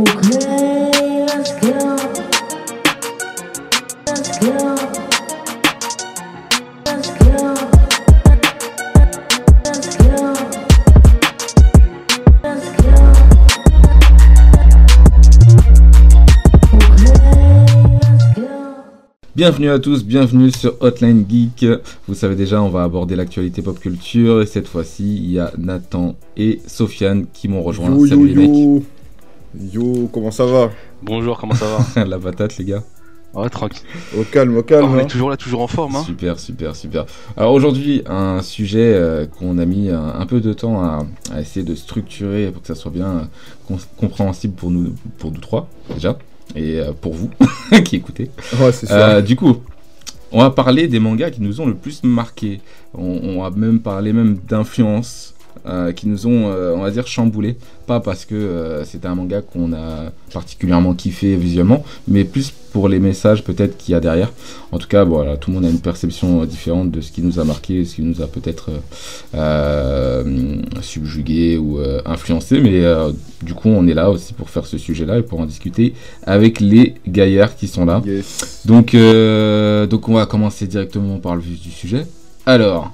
Okay, let's go. Let's go. Let's go. Let's go. Let's go. Okay, let's go. Bienvenue à tous, bienvenue sur Hotline Geek. Vous savez déjà, on va aborder l'actualité pop culture et cette fois-ci, il y a Nathan et Sofiane qui m'ont rejoint. Yo, yo, Salut les mecs. yo. Yo, comment ça va Bonjour, comment ça va La patate, les gars. Ouais, tranquille. Au calme, au calme. on hein. est toujours là, toujours en forme. Hein. Super, super, super. Alors aujourd'hui, un sujet euh, qu'on a mis un, un peu de temps à, à essayer de structurer pour que ça soit bien euh, com- compréhensible pour nous, pour nous trois déjà, et euh, pour vous qui écoutez. Ouais, c'est ça. Euh, du coup, on va parler des mangas qui nous ont le plus marqué. On, on va même parler même d'influences euh, qui nous ont, euh, on va dire, chamboulé. Pas parce que euh, c'était un manga qu'on a particulièrement kiffé visuellement, mais plus pour les messages peut-être qu'il y a derrière. En tout cas, voilà, tout le monde a une perception euh, différente de ce qui nous a marqué, ce qui nous a peut-être subjugué ou influencé. Mais du coup, on est là aussi pour faire ce sujet-là et pour en discuter avec les gaillards qui sont là. Yes. Donc, donc on va commencer directement par le vif du sujet. Alors,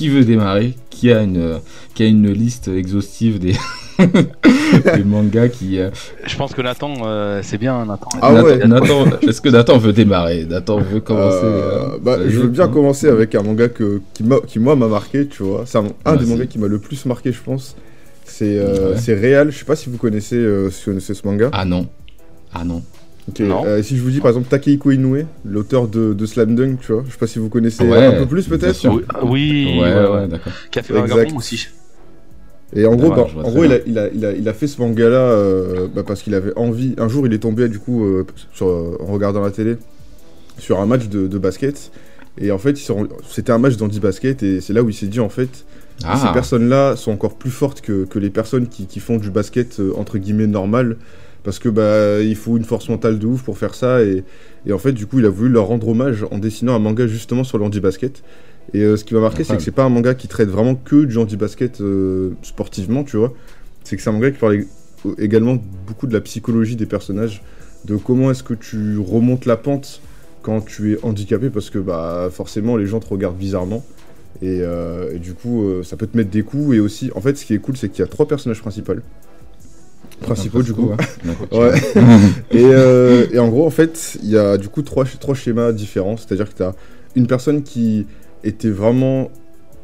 qui veut démarrer Qui a une, qui a une liste exhaustive des, des mangas qui... euh, Je pense que Nathan, euh, c'est bien, Nathan. Ah Nathan- ouais. Nathan, est-ce que Nathan veut démarrer? Nathan veut commencer Euh, euh, bah, je veux bien commencer avec un manga que, qui, m'a- qui moi m'a marqué, tu vois. C'est un, un des mangas qui m'a le plus marqué, je pense. C'est euh, Ouais. c'est Real. Je sais pas si vous connaissez, euh, si vous connaissez ce manga. Ah non. Ah non. Non. euh, si je vous dis par exemple Takehiko Inoue, l'auteur de, de Slam Dunk, tu vois. Je sais pas si vous connaissez Ouais, un peu plus peut-être. Oui, ah, oui, ouais, ouais, ouais, ouais. d'accord. Café Exact. Vagabond aussi. Et en gros, Ouais, bah, en gros il, a, il, a, il, a, il a fait ce manga-là euh, bah, parce qu'il avait envie. Un jour, il est tombé, du coup, euh, sur, euh, en regardant la télé, sur un match de, de basket. Et en fait, c'était un match d'handi-basket. Et c'est là où il s'est dit, en fait, ces Ah, personnes-là sont encore plus fortes que, que les personnes qui, qui font du basket, euh, entre guillemets, normal. Parce que bah, il faut une force mentale de ouf pour faire ça. Et, et en fait, du coup, il a voulu leur rendre hommage en dessinant un manga justement sur le handi-basket. Et euh, ce qui m'a marqué, c'est que Incroyable. c'est pas un manga qui traite vraiment que du handi-basket euh, sportivement, tu vois. C'est que c'est un manga qui parle ég- également beaucoup de la psychologie des personnages, de comment est-ce que tu remontes la pente quand tu es handicapé, parce que bah forcément les gens te regardent bizarrement. Et, euh, et du coup, ça peut te mettre des coups. Et aussi, en fait, ce qui est cool, c'est qu'il y a trois personnages principaux. Principaux, du coup. ouais. D'accord. Ouais. Et, euh, et en gros, en fait, il y a du coup trois, trois schémas différents. C'est-à-dire que tu as une personne qui était vraiment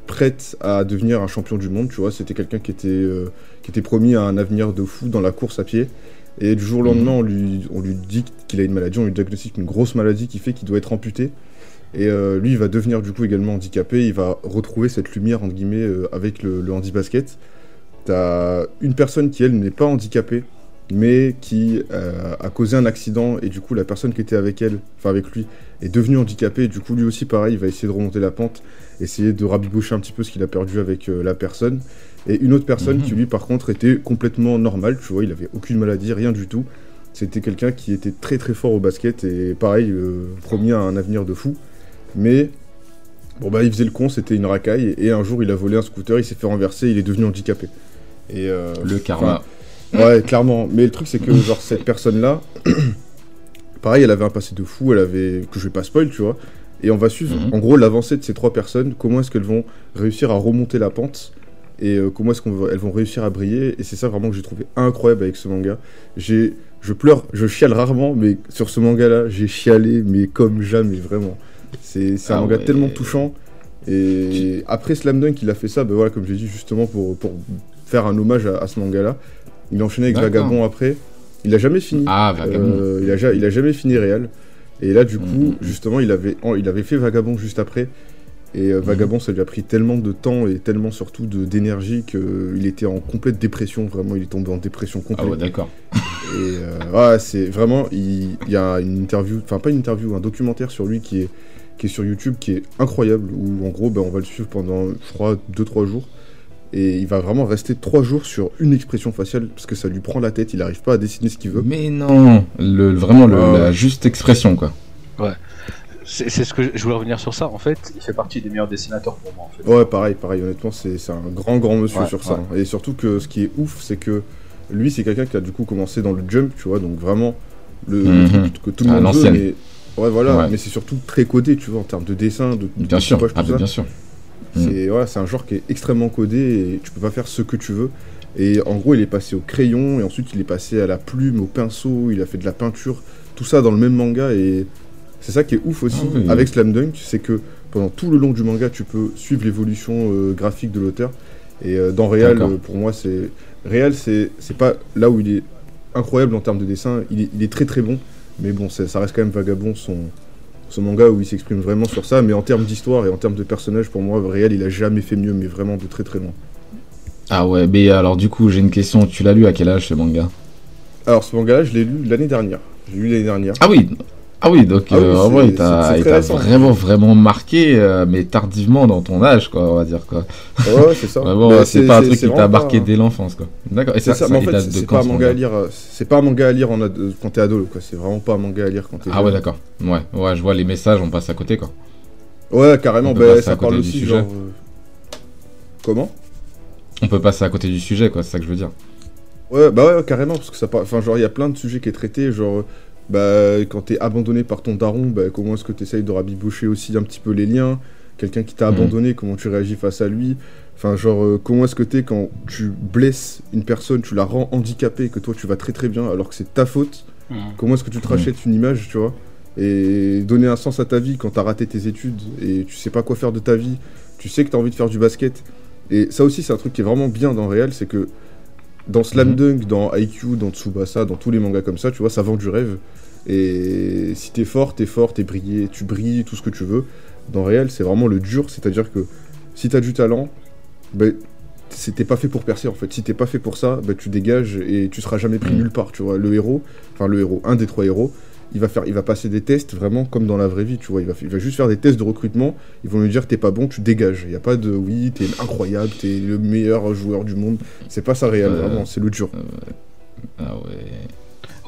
prête à devenir un champion du monde, tu vois. C'était quelqu'un qui, était euh, qui était promis à un avenir de fou dans la course à pied. Et du jour au lendemain, on, lui, on lui dit qu'il a une maladie, on lui diagnostique une grosse maladie qui fait qu'il doit être amputé. Et euh, lui, il va devenir du coup également handicapé. Il va retrouver cette lumière, entre guillemets, avec le, le handi-basket. T'as une personne qui, elle, n'est pas handicapée, mais qui euh, a causé un accident et du coup la personne qui était avec elle, enfin avec lui, est devenue handicapée et du coup lui aussi pareil, il va essayer de remonter la pente, essayer de rabibocher un petit peu ce qu'il a perdu avec euh, la personne. Et une autre personne Mhm. qui lui par contre était complètement normale, tu vois, il avait aucune maladie, rien du tout. C'était quelqu'un qui était très très fort au basket et pareil, euh, promis à un avenir de fou. Mais bon bah il faisait le con, c'était une racaille et un jour il a volé un scooter, il s'est fait renverser, il est devenu handicapé. Et euh, Le karma. Ouais, clairement. Mais le truc, c'est que, genre, cette personne-là, pareil, elle avait un passé de fou, elle avait. que je vais pas spoil, tu vois. Et on va suivre, Mhm. en gros, l'avancée de ces trois personnes, comment est-ce qu'elles vont réussir à remonter la pente, et euh, comment est-ce qu'elles vont réussir à briller. Et c'est ça vraiment que j'ai trouvé incroyable avec ce manga. J'ai. Je pleure, je chiale rarement, mais sur ce manga-là, j'ai chialé, mais comme jamais, vraiment. C'est un Ah manga ouais. tellement touchant. Et après Slam Dunk, il a fait ça, ben voilà, comme j'ai dit, justement pour, pour faire un hommage à, à ce manga-là. Il a enchaîné avec. Vagabond après. Il a jamais fini. Ah, Vagabond. Euh, il, a, ja- il a jamais fini Réal. Et là, du coup, Mhm. justement, il avait, il avait fait Vagabond juste après. Et euh, Vagabond, ça lui a pris tellement de temps et tellement surtout d'énergie qu'il était en complète dépression. Vraiment, il est tombé en dépression Ah complète. ouais, d'accord. Et euh, ouais, c'est vraiment, il, il y a une interview, enfin pas une interview, un documentaire sur lui qui est, qui est sur YouTube qui est incroyable, où en gros, ben, on va le suivre pendant, je crois, 2-3 jours. Et il va vraiment rester 3 jours sur une expression faciale, parce que ça lui prend la tête, il n'arrive pas à dessiner ce qu'il veut. Mais non, le, vraiment le- Ah. la juste expression quoi. C'est c'est ce que je- voulais revenir sur ça. En fait, il fait partie des meilleurs dessinateurs pour moi. En fait. Ouais, pareil, pareil, honnêtement, c'est c'est un grand, grand monsieur Ouais, sur ça. Et surtout que ce qui est ouf, c'est que Lui, c'est quelqu'un qui a du coup commencé dans le jump, tu vois, donc vraiment le, le Mhm. truc que tout le monde veut, mais ouais, voilà, Ouais. mais c'est surtout très codé, tu vois, en termes de dessin, de, de Bien sûr, poche, tout ah, ça. bien sûr. C'est voilà, un genre qui est extrêmement codé et tu peux pas faire ce que tu veux. Et en gros, il est passé au crayon et ensuite il est passé à la plume, au pinceau, il a fait de la peinture, tout ça dans le même manga et c'est ça qui est ouf aussi Ah oui. avec Slam Dunk, c'est que pendant tout le long du manga, tu peux suivre l'évolution euh, graphique de l'auteur. Et euh, dans Real, euh, pour moi, c'est Real, c'est pas là où il est incroyable en termes de dessin. Il est, il est très très bon, mais bon, ça reste quand même vagabond son son manga où il s'exprime vraiment sur ça. Mais en termes d'histoire et en termes de personnages, pour moi, Real, il a jamais fait mieux, mais vraiment de très très loin. Ah ouais, mais alors du coup, j'ai une question. Tu l'as lu à quel âge ce manga? Alors ce manga-là, je l'ai lu l'année dernière. J'ai lu l'année dernière. Ah oui, ah oui, donc Ah oui, euh, il t'a vraiment, vraiment marqué, euh, mais tardivement dans ton âge, quoi, on va dire, quoi. Ouais, c'est ça. Vraiment, c'est pas un truc qui t'a marqué dès l'enfance, quoi. D'accord, C'est ça, mais en fait, de c'est pas un manga à lire. euh, C'est pas un manga à lire en quand t'es ado, quoi. C'est vraiment pas un manga à lire quand t'es. Ah ouais, d'accord. Ouais, ouais, je vois les messages, on passe à côté, quoi. Ouais, carrément. Bah, ça parle aussi, sujet. genre. euh, Comment? On peut passer à côté du sujet, quoi, c'est ça que je veux dire. Ouais, bah ouais, carrément, parce que ça parle. Enfin, genre, il y a plein de sujets qui est traité, genre. Bah, quand t'es abandonné par ton daron, bah, comment est-ce que t'essayes de rabibocher aussi un petit peu les liens? Quelqu'un qui t'a Mhm. abandonné, comment tu réagis face à lui? Enfin, genre, euh, comment est-ce que t'es quand tu blesses une personne, tu la rends handicapée, que toi tu vas très très bien, alors que c'est ta faute? Mhm. Comment est-ce que tu te rachètes une image, tu vois? Et donner un sens à ta vie quand t'as raté tes études et tu sais pas quoi faire de ta vie, tu sais que t'as envie de faire du basket. Et ça aussi, c'est un truc qui est vraiment bien dans Real, c'est que dans Slam Mhm. Dunk, dans IQ, dans Tsubasa, dans tous les mangas comme ça, tu vois, ça vend du rêve. Et si t'es fort, t'es fort, t'es brillé, tu brilles, tout ce que tu veux. Dans Real, c'est vraiment le dur, c'est-à-dire que si t'as du talent, ben, t'es pas fait pour percer en fait. Si t'es pas fait pour ça, ben, tu dégages et tu seras jamais pris Mhm. nulle part, tu vois. Le héros, enfin le héros, un des trois héros, il va, faire, il va passer des tests vraiment comme dans la vraie vie, tu vois. Il va, il va juste faire des tests de recrutement. Ils vont lui dire t'es pas bon, tu dégages. Il y a pas de oui, t'es incroyable, t'es le meilleur joueur du monde. C'est pas ça réel, Euh, vraiment, c'est le dur. Ah ouais.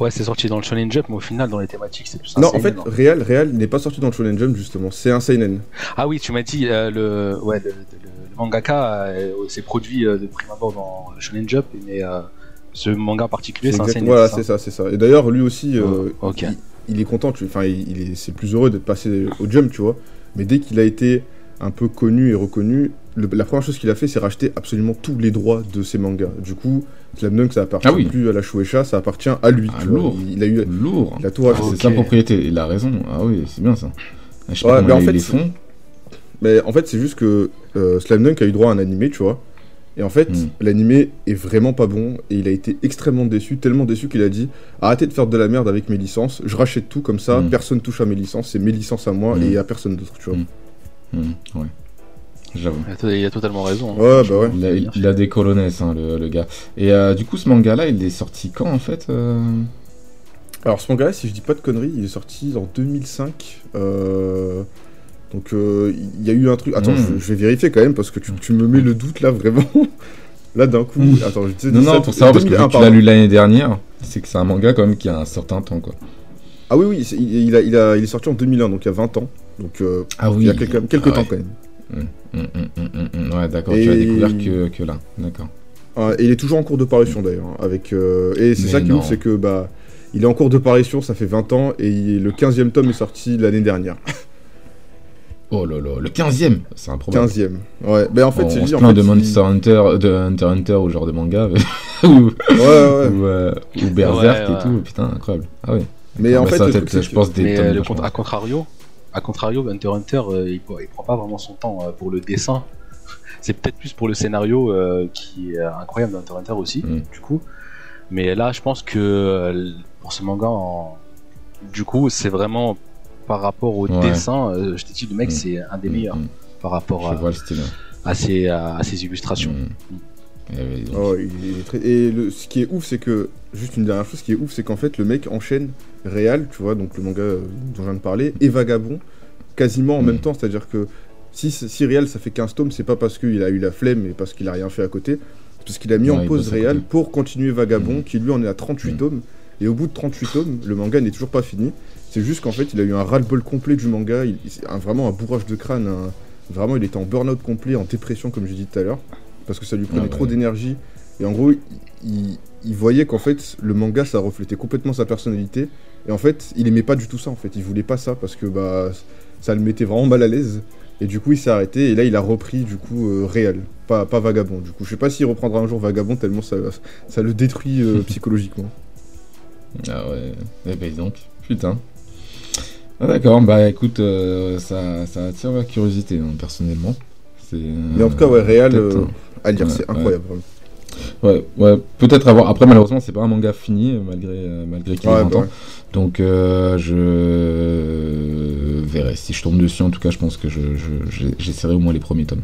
Ouais, c'est sorti dans le Shonen Jump, mais au final, dans les thématiques, c'est plus un Non, en fait, hein. Real, Real n'est pas sorti dans le Shonen Jump justement. C'est un seinen. Ah oui, tu m'as dit, euh, le, ouais, le, le- le mangaka euh, s'est produit euh, de prime abord dans le Shonen Jump, mais euh, ce manga particulier, c'est un seinen. Voilà, c'est c'est ça, c'est ça. Et d'ailleurs, lui aussi, euh, Oh, ok. Il, est content. tu- Enfin, il, il est, c'est plus heureux d'être passé au Jump, tu vois. Mais dès qu'il a été un peu connu et reconnu, le- la première chose qu'il a fait, c'est racheter absolument tous les droits de ses mangas. Du coup, Slam Dunk, ça appartient Ah oui. plus à la Shueisha, ça appartient à lui. Ah, tu vois. lourd. Il, il a eu, Lourd. il a tout Ah. C'est sa propriété, il a raison. Ah oui, c'est bien ça. Je sais Ouais, pas mais comment en il fait, les c'est- font. Mais en fait, c'est juste que euh, Slam Dunk a eu droit à un animé, tu vois. Et en fait, Mm. l'animé est vraiment pas bon et il a été extrêmement déçu, tellement déçu qu'il a dit arrêtez de faire de la merde avec mes licences, je rachète tout comme ça, Mm. personne touche à mes licences, c'est mes licences à moi et à personne d'autre, tu vois. Mm. Hmm, ouais. J'avoue. Il a to- Il a totalement raison. hein. Ouais, bah ouais. Il a, il- il a des colonnesses, hein, le, le gars. Et euh, du coup, ce manga-là, il est sorti quand en fait euh? Alors ce manga-là, si je dis pas de conneries, il est sorti en 2005. euh, Donc euh, il y a eu un truc. Attends, Mm. je, je vais vérifier quand même parce que tu, tu me mets le doute là vraiment. là d'un coup. Mm. Attends, je te Non, non, pour savoir, parce que vu 2001, que tu l'as lu l'année dernière, c'est que c'est un manga quand même qui a un certain temps, quoi. Ah oui, oui, il, a, il, a, il est sorti en 2001, donc il y a 20 ans. Donc euh, Ah il y a quelques, quelques Ah temps quand même. Ouais, d'accord, Et- tu l'as découvert que, que là. D'accord. Euh, et il est toujours en cours de parution d'ailleurs. hein, Avec, euh, et c'est ça qui est ouf, c'est que bah, il est en cours de parution, ça fait 20 ans, et il- le 15e tome est sorti l'année dernière. Oh là là, le 15ème C'est improbable. 15e. Ouais, mais en fait, c'est on dit, se en plaint fait, de Monster Hunter, de Hunter Hunter ou genre de manga, ou, Ouais, ouais. ou, euh, ou Berserk Ouais, et ouais. tout, putain, incroyable. Ah ouais. Mais en Bah, fait, ça le truc, je pense, des Mais euh, le à contrario, à contrario, Hunter Hunter, euh, il, il prend pas vraiment son temps euh, pour le dessin. C'est peut-être plus pour le scénario euh, qui est incroyable dans Hunter aussi, Mm. du coup. Mais là, je pense que euh, pour ce manga, en- du coup, c'est vraiment par rapport au Ouais. dessin. euh, je t'ai dit, le mec, Mm. c'est un des Hum, meilleurs hum. par rapport Je à, vois le style. à ses, à, à ses illustrations. Eh Oh, il est très- Et le... ce qui est ouf, c'est que. Juste une dernière chose, ce qui est ouf, c'est qu'en fait, le mec enchaîne Réal, tu vois, donc le manga euh, dont je viens de parler, et Vagabond, quasiment en Mm. même temps. C'est-à-dire que si, si Réal, ça fait 15 tomes, c'est pas parce qu'il a eu la flemme et parce qu'il a rien fait à côté. C'est parce qu'il a mis Ouais, en pause Réal pour continuer Vagabond, Mm. qui lui en est à 38 Mm. tomes. Et au bout de 38 tomes, le manga n'est toujours pas fini. C'est juste qu'en fait, il a eu un ras-le-bol complet du manga. Il, il- un- vraiment un bourrage de crâne. un- Vraiment, il était en burn-out complet, en dépression, comme j'ai dit tout à l'heure. Parce que ça lui prenait Ah ouais. trop d'énergie. Et en gros, il, il- il voyait qu'en fait, le manga, ça reflétait complètement sa personnalité. Et en fait, il aimait pas du tout ça, en fait. Il voulait pas ça parce que bah, ça le mettait vraiment mal à l'aise. Et du coup, il s'est arrêté. Et là, il a repris, du coup, euh, réel. Pas, pas vagabond. Du coup, je sais pas s'il reprendra un jour vagabond tellement ça, ça le détruit euh, psychologiquement. Ah ouais, eh ben donc, putain. Ah d'accord, bah écoute, euh, ça, ça attire ma curiosité, hein, personnellement. C'est, Mais en tout cas, ouais, réel peut-être, euh, à lire, ouais, c'est incroyable. vraiment. Ouais, ouais, peut-être avoir. Après, malheureusement, c'est pas un manga fini, euh, malgré, euh, malgré qu'il ait Ouais, 20 bah ans. ouais. Donc, euh, je verrai. Si je tombe dessus, en tout cas, je pense que je, je- je- j'essaierai au moins les premiers tomes.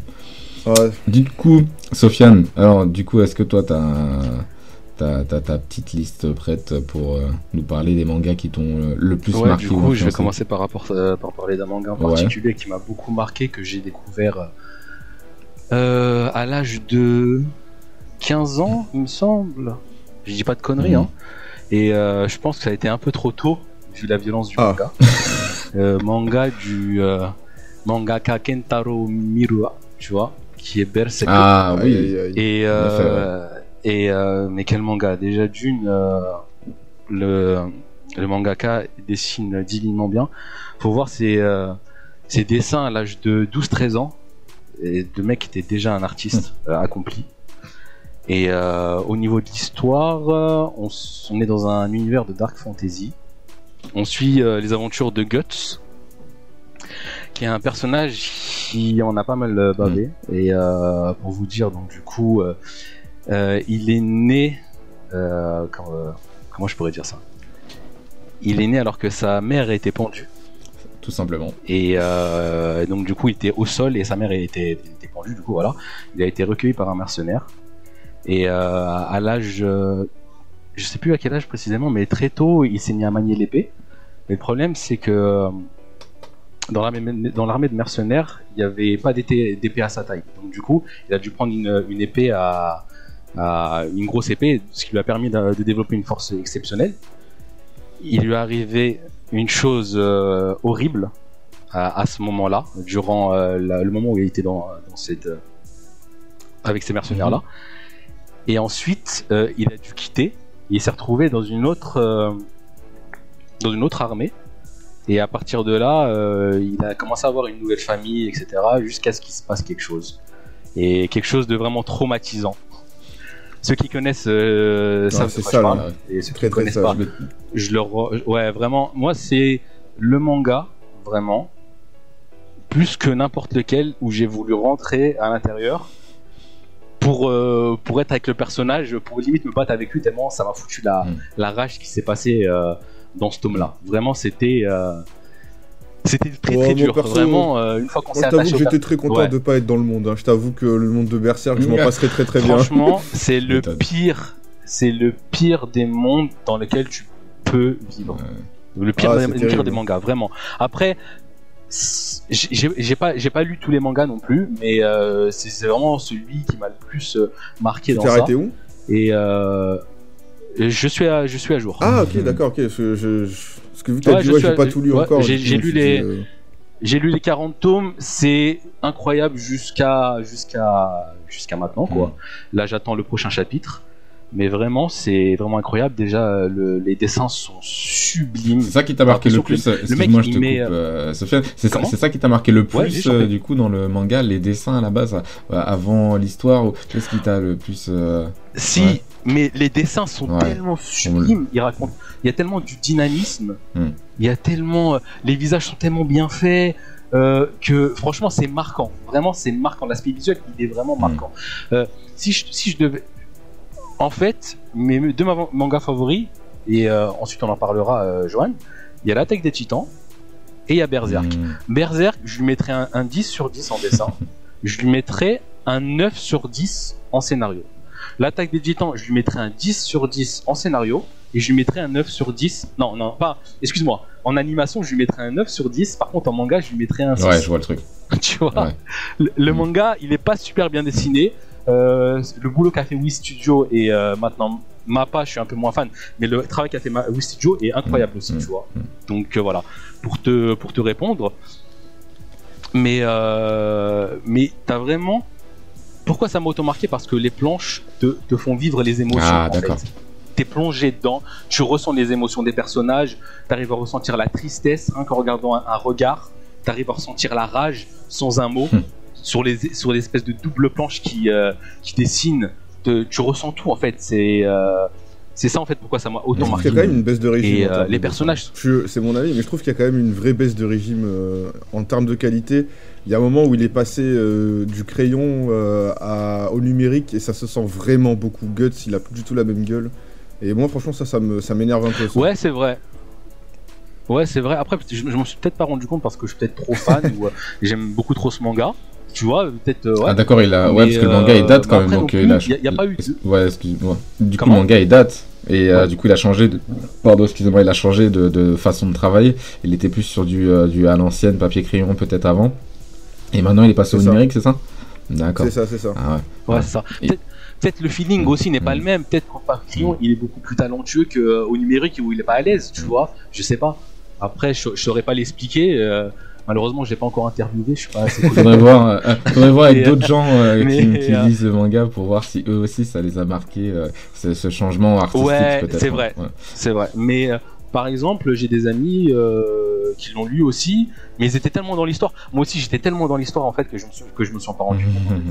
Ouais, Du coup, Sofiane, alors, du coup, est-ce que toi, t'as, t'as, ta petite liste prête pour euh, nous parler des mangas qui t'ont euh, le plus Ouais, marqué du ou coup, je vais commencer par, rapport, euh, par parler d'un manga en Ouais. particulier qui m'a beaucoup marqué, que j'ai découvert euh, à l'âge de 15 ans, il me semble. Je dis pas de conneries, Mhm. hein. Et euh, je pense que ça a été un peu trop tôt, vu la violence du Ah. manga. Euh, manga du euh, mangaka Kentaro Miura, tu vois, qui est Berserk. Ah oui. Et, euh, et euh, mais quel manga? Déjà d'une, euh, le, le mangaka dessine divinement bien. Faut voir ses, euh, ses dessins à l'âge de 12-13 ans. Et le mec était déjà un artiste euh, accompli. Et au niveau de l'histoire, on, est dans un univers de dark fantasy. On suit les aventures de Guts, qui est un personnage qui en a pas mal bavé. Et euh, pour vous dire, donc du coup, euh, il est né. euh, quand, euh, comment je pourrais dire ça? Il est né alors que sa mère était pendue. tout simplement. Et euh, donc du coup, il était au sol et sa mère était, était pendue. Du coup, voilà, il a été recueilli par un mercenaire. Et euh, à l'âge, euh, je sais plus à quel âge précisément, mais très tôt, il s'est mis à manier l'épée. Mais le problème, c'est que euh, dans l'armée de mercenaires, il n'y avait pas d'épée d'épée à sa taille. Donc du coup, il a dû prendre une, une épée à, à une grosse épée, ce qui lui a permis de, de développer une force exceptionnelle. Il lui est arrivé une chose euh, horrible à, à ce moment-là, durant euh, la- le moment où il était dans, dans cette, euh, avec ces mercenaires-là. Et ensuite, euh, il a dû quitter. Il s'est retrouvé dans une autre, euh, dans une autre armée. Et à partir de là, euh, il a commencé à avoir une nouvelle famille, etc. Jusqu'à ce qu'il se passe quelque chose. Et quelque chose de vraiment traumatisant. Ceux qui connaissent euh, savent c'est ça, là. Et ceux qui Très, ne très connaissent ça. pas, Je vais- je le re- ouais vraiment moi c'est le manga vraiment plus que n'importe lequel où j'ai voulu rentrer à l'intérieur pour euh, pour être avec le personnage pour limite me battre avec lui tellement ça m'a foutu la, Mm. la rage qui s'est passée euh, dans ce tome là vraiment c'était euh, c'était très très dur perso, vraiment euh, une fois qu'on s'est je attaché j'étais très content Ouais. de pas être dans le monde. hein. Je t'avoue que le monde de Berserk, je m'en passerais très très bien. franchement c'est le pire c'est le pire des mondes dans lesquels tu peux vivre Le pire, Ah, des- le pire des mangas, vraiment. Après, j'ai pas, j'ai pas lu tous les mangas non plus, mais euh, c'est vraiment celui qui m'a le plus euh, marqué Tu dans ça. arrêté où? Et euh, je suis à, je suis à jour. Ah, ok, d'accord, ok. Que, je, je- parce que vu que t'as Ouais, dit, je ouais, suis j'ai à- pas tout lu ouais, encore. j'ai- coup, j'ai lu les- dit, euh, J'ai lu les 40 tomes, c'est incroyable jusqu'à jusqu'à jusqu'à maintenant quoi. Mm. Là, j'attends le prochain chapitre. Mais vraiment, c'est vraiment incroyable. Déjà, euh, le- les dessins sont sublimes. C'est ça qui t'a marqué le plus. que le mec, Excuse-moi, je te met, coupe, euh, Sofiane. C'est ça, qui t'a marqué le plus euh, du coup dans le manga, les dessins à la base, euh, avant l'histoire. Qu'est-ce qui t'a le plus euh, Si, Ouais. mais les dessins sont Ouais. tellement sublimes, ils racontent, il y a tellement du dynamisme, Hmm. il y a tellement, euh, les visages sont tellement bien faits euh, que franchement c'est marquant. Vraiment c'est marquant. L'aspect visuel il est vraiment marquant. Euh, si je si je devais, en fait, mes deux ma- mangas favoris et euh, ensuite on en parlera, euh, Johan. Il y a l'attaque des Titans et il y a Berserk. hmm, Berserk, je lui mettrais un, un 10 sur 10 en dessin. je lui mettrais un 9 sur 10 en scénario. L'attaque des titans, je lui mettrais un 10 sur 10 en scénario. Et je lui mettrais un 9 sur 10. Non, non, pas. Excuse-moi. En animation, je lui mettrais un 9 sur 10. Par contre, en manga, je lui mettrais un 6. Ouais, je vois le truc. tu vois? Ouais. Le, le Mm. manga, il est pas super bien dessiné. Euh, le boulot qu'a fait Wii Studio et euh, maintenant Mappa, je suis un peu moins fan, mais le travail qu'a fait Wii Studio est incroyable Mm. aussi, Mm. tu vois. Mm. Donc euh, voilà, pour te pour te répondre. Mais mais t'as vraiment pourquoi ça m'a auto marqué parce que les planches te, te font vivre les émotions. Ah, d'accord. t'es plongé dedans, tu ressens les émotions des personnages, t'arrives à ressentir la tristesse rien qu'en regardant un, un regard, t'arrives à ressentir la rage sans un mot, Hmm. Sur les sur l'espèce de double planche qui euh, qui dessine, te- tu ressens tout en fait. C'est euh, c'est ça en fait pourquoi ça m'a Je autant trouve marqué. qu'il y a quand même une baisse de régime. Et euh, les personnages, C'est mon avis, mais je trouve qu'il y a quand même une vraie baisse de régime euh, en termes de qualité. Il y a un moment où il est passé du crayon à- au numérique et ça se sent vraiment beaucoup. Guts, il a plus du tout la même gueule. Et moi, franchement, ça, ça m'énerve un peu. ça. Ouais, c'est vrai. Ouais, c'est vrai. Après, je, je m'en suis peut-être pas rendu compte parce que je suis peut-être trop fan ou euh, j'aime beaucoup trop ce manga. Tu vois, peut-être. euh, ouais. Ah d'accord, il a... Mais, ouais, parce que le euh, manga il date quand même, donc euh, il a... a- pas eu Ouais, excuse-moi. Du coup, le manga il date, et euh, du coup il a changé de... Pardon, excusez-moi, il a changé de, de façon de travailler. Il était plus sur du, euh, du à l'ancienne, papier-crayon peut-être avant. Et maintenant il est passé au ça. numérique, c'est ça? D'accord. C'est ça, c'est ça. Ah ouais. Ouais, c'est ça. Et- Peut-être le feeling aussi n'est pas Mm. le même. Peut-être qu'en par crayon, il est beaucoup plus talentueux qu'au numérique où il est pas à l'aise, tu Mm. vois. Je sais pas. Après, je, je saurais pas l'expliquer. euh, malheureusement, je l'ai pas encore interviewé. Je suis pas assez. Faudrait voir, euh, faudrait voir avec d'autres gens euh, qui, mais, qui euh, lisent le manga pour voir si eux aussi ça les a marqués, euh, ce, ce changement artistique Ouais, peut-être. c'est vrai. Ouais. C'est vrai. Mais par exemple, j'ai des amis qui l'ont lu aussi, mais ils étaient tellement dans l'histoire. Moi aussi, j'étais tellement dans l'histoire en fait que je me suis, que je me suis pas rendu compte.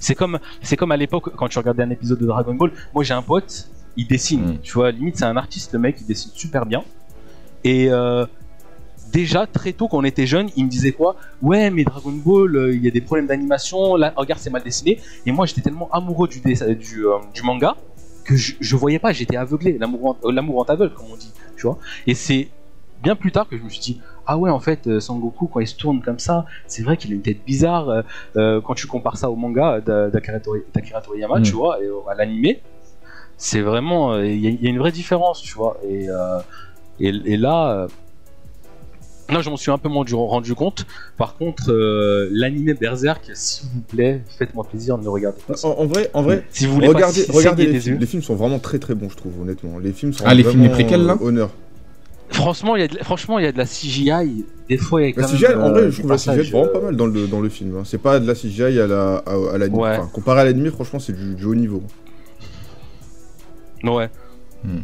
C'est comme, c'est comme à l'époque quand tu regardais un épisode de Dragon Ball. Moi, j'ai un pote, il dessine. Mm. Tu vois, limite, c'est un artiste, le mec, il dessine super bien. Et euh, déjà très tôt, quand on était jeune, il me disait quoi? Ouais, mais Dragon Ball, euh, il y a des problèmes d'animation. Là, regarde, c'est mal dessiné. Et moi, j'étais tellement amoureux du, dessin- du, euh, du manga que je, je voyais pas. J'étais aveuglé. L'amour, en- euh, l'amour en t'aveugle, comme on dit. Tu vois. Et c'est bien plus tard que je me suis dit ah ouais en fait Sangoku quand il se tourne comme ça c'est vrai qu'il a une tête bizarre euh, quand tu compares ça au manga d'A- d'Akira Tori- d'Akira Toriyama Mm. tu vois et à l'animé c'est vraiment il y, a- il y a une vraie différence tu vois et euh, et, et là là je m'en suis un peu moins du- rendu compte par contre euh, l'animé Berserk s'il vous plaît faites-moi plaisir ne le regardez pas En, en vrai, en vrai, si vous voulez pas regardez, les des films. yeux. Les films sont vraiment très très bons, je trouve, honnêtement. Les films sont Ah, les films, les préquels, là? euh, honneur. franchement il y a de, la- franchement il y a de la CGI des fois il y a La CGI, même, en euh, vrai, des je trouve la CGI vraiment euh, pas mal dans le, dans le film. hein. C'est pas de la CGI à la, à, à l'anime. Ouais. Enfin, comparé à l'anime, franchement, c'est du, du haut niveau. Ouais. Hmm.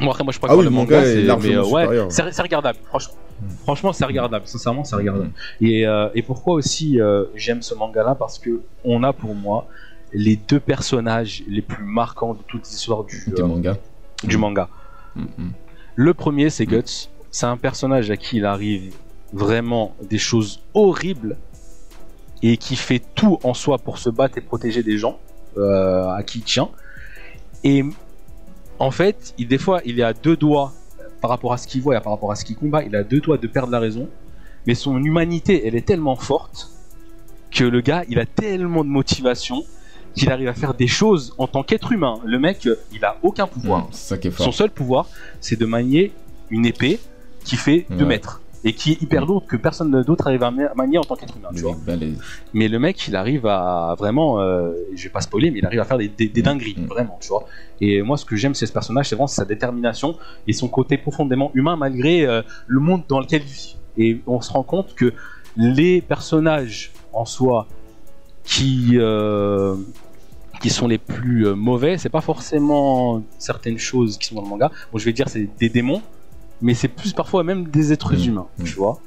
Bon après moi je Ah préfère oui, le le manga, manga est c'est- largement mais, euh, ouais, supérieur. c'est c'est regardable. Franchement. Franchement c'est regardable. Sincèrement c'est regardable. Et, euh, et pourquoi aussi euh, j'aime ce manga-là? Parce que on a pour moi les deux personnages les plus marquants de toute l'histoire du, euh, mangas. du manga. Mm, mm. Le premier c'est Guts. C'est un personnage à qui il arrive vraiment des choses horribles et qui fait tout en soi pour se battre et protéger des gens à qui il tient. Et en fait, il, des fois, il est à deux doigts par rapport à ce qu'il voit et par rapport à ce qu'il combat. Il a deux doigts de perdre la raison. Mais son humanité, elle est tellement forte que le gars, il a tellement de motivation qu'il arrive à faire des choses en tant qu'être humain. Le mec, il a aucun pouvoir. Mm, C'est ça qui est Son seul pouvoir, c'est de manier une épée qui fait 2 Ouais. mètres et qui est hyper lourde que personne d'autre arrive à ma- manier en tant qu'être humain. Tu vois. Bah, Mais le mec, il arrive à vraiment, euh, je vais pas spoiler, mais il arrive à faire des, des, des dingueries, Mm. vraiment, tu vois. Et moi, ce que j'aime, c'est ce personnage, c'est vraiment sa détermination et son côté profondément humain malgré euh, le monde dans lequel il vit. Et on se rend compte que les personnages en soi qui euh, qui sont les plus euh, mauvais, c'est pas forcément certaines choses qui sont dans le manga. Bon, je vais dire c'est des démons, mais c'est plus parfois même des êtres Mm. humains, Mm. tu vois.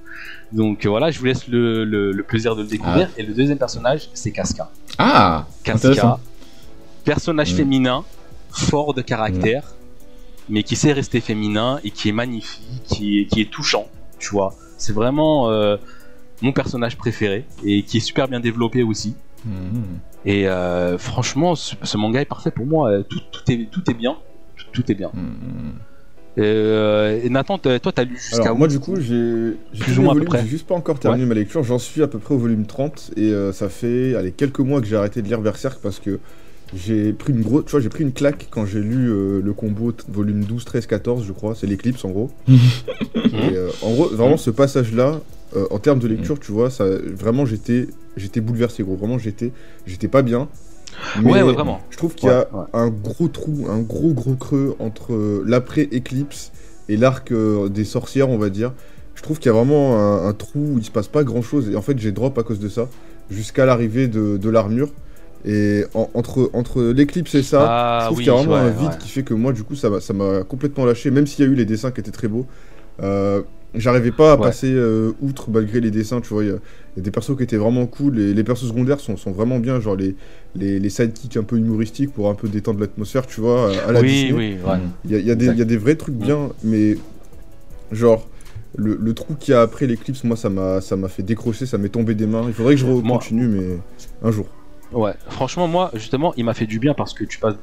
Donc euh, voilà, je vous laisse le, le- le plaisir de le découvrir. Et le deuxième personnage, c'est Casca. Ah Casca, personnage Mm. féminin, fort de caractère, mais qui sait rester féminin et qui est magnifique, qui est, qui est touchant, tu vois. C'est vraiment euh, mon personnage préféré et qui est super bien développé aussi. Mm. Et euh, franchement, ce, ce manga est parfait pour moi. Tout, tout, est, tout est bien. Tout, tout est bien. Mm. Euh, et Nathan, toi, t'as lu jusqu'à moi, du coup, j'ai j'ai Plus tous ou les moins à peu volumes, près. j'ai juste pas encore terminé ma lecture. J'en suis à peu près au volume 30 et euh, ça fait allez, quelques mois que j'ai arrêté de lire Berserk parce que j'ai pris une grosse, tu vois, j'ai pris une claque quand j'ai lu euh, le combo volume 12, 13, 14, je crois, c'est l'éclipse en gros. Et, euh, en gros, vraiment ce passage-là, euh, en termes de lecture, tu vois, ça, vraiment j'étais, j'étais bouleversé, gros. Vraiment, j'étais, j'étais pas bien. Mais Ouais, ouais, vraiment. Je trouve qu'il y a Ouais, ouais. un gros trou, un gros gros creux entre euh, l'après-éclipse et l'arc euh, des sorcières, on va dire. Je trouve qu'il y a vraiment un, un trou où il se passe pas grand chose et en fait j'ai drop à cause de ça jusqu'à l'arrivée de, de l'armure. Et en- entre, entre l'éclipse et ça, Ah je trouve oui, qu'il y a vraiment ouais, un vide qui fait que moi, du coup, ça m'a ça m'a complètement lâché. Même s'il y a eu les dessins qui étaient très beaux, euh, j'arrivais pas à Ouais. passer euh, outre malgré les dessins. Tu vois, il y, a- il y a des persos qui étaient vraiment cool. Et les persos secondaires sont, sont vraiment bien, genre les, les, les sidekicks un peu humoristiques pour un peu détendre l'atmosphère, tu vois, à la Oui, Disney. oui, ouais. Mm. Il y y y a des vrais trucs bien, mais genre. Le, le trou qu'il y a après l'éclipse, moi, ça m'a ça m'a fait décrocher, ça m'est tombé des mains. Il faudrait que je Moi- continue, mais un jour. Ouais, franchement, moi, justement, il m'a fait du bien parce que tu passes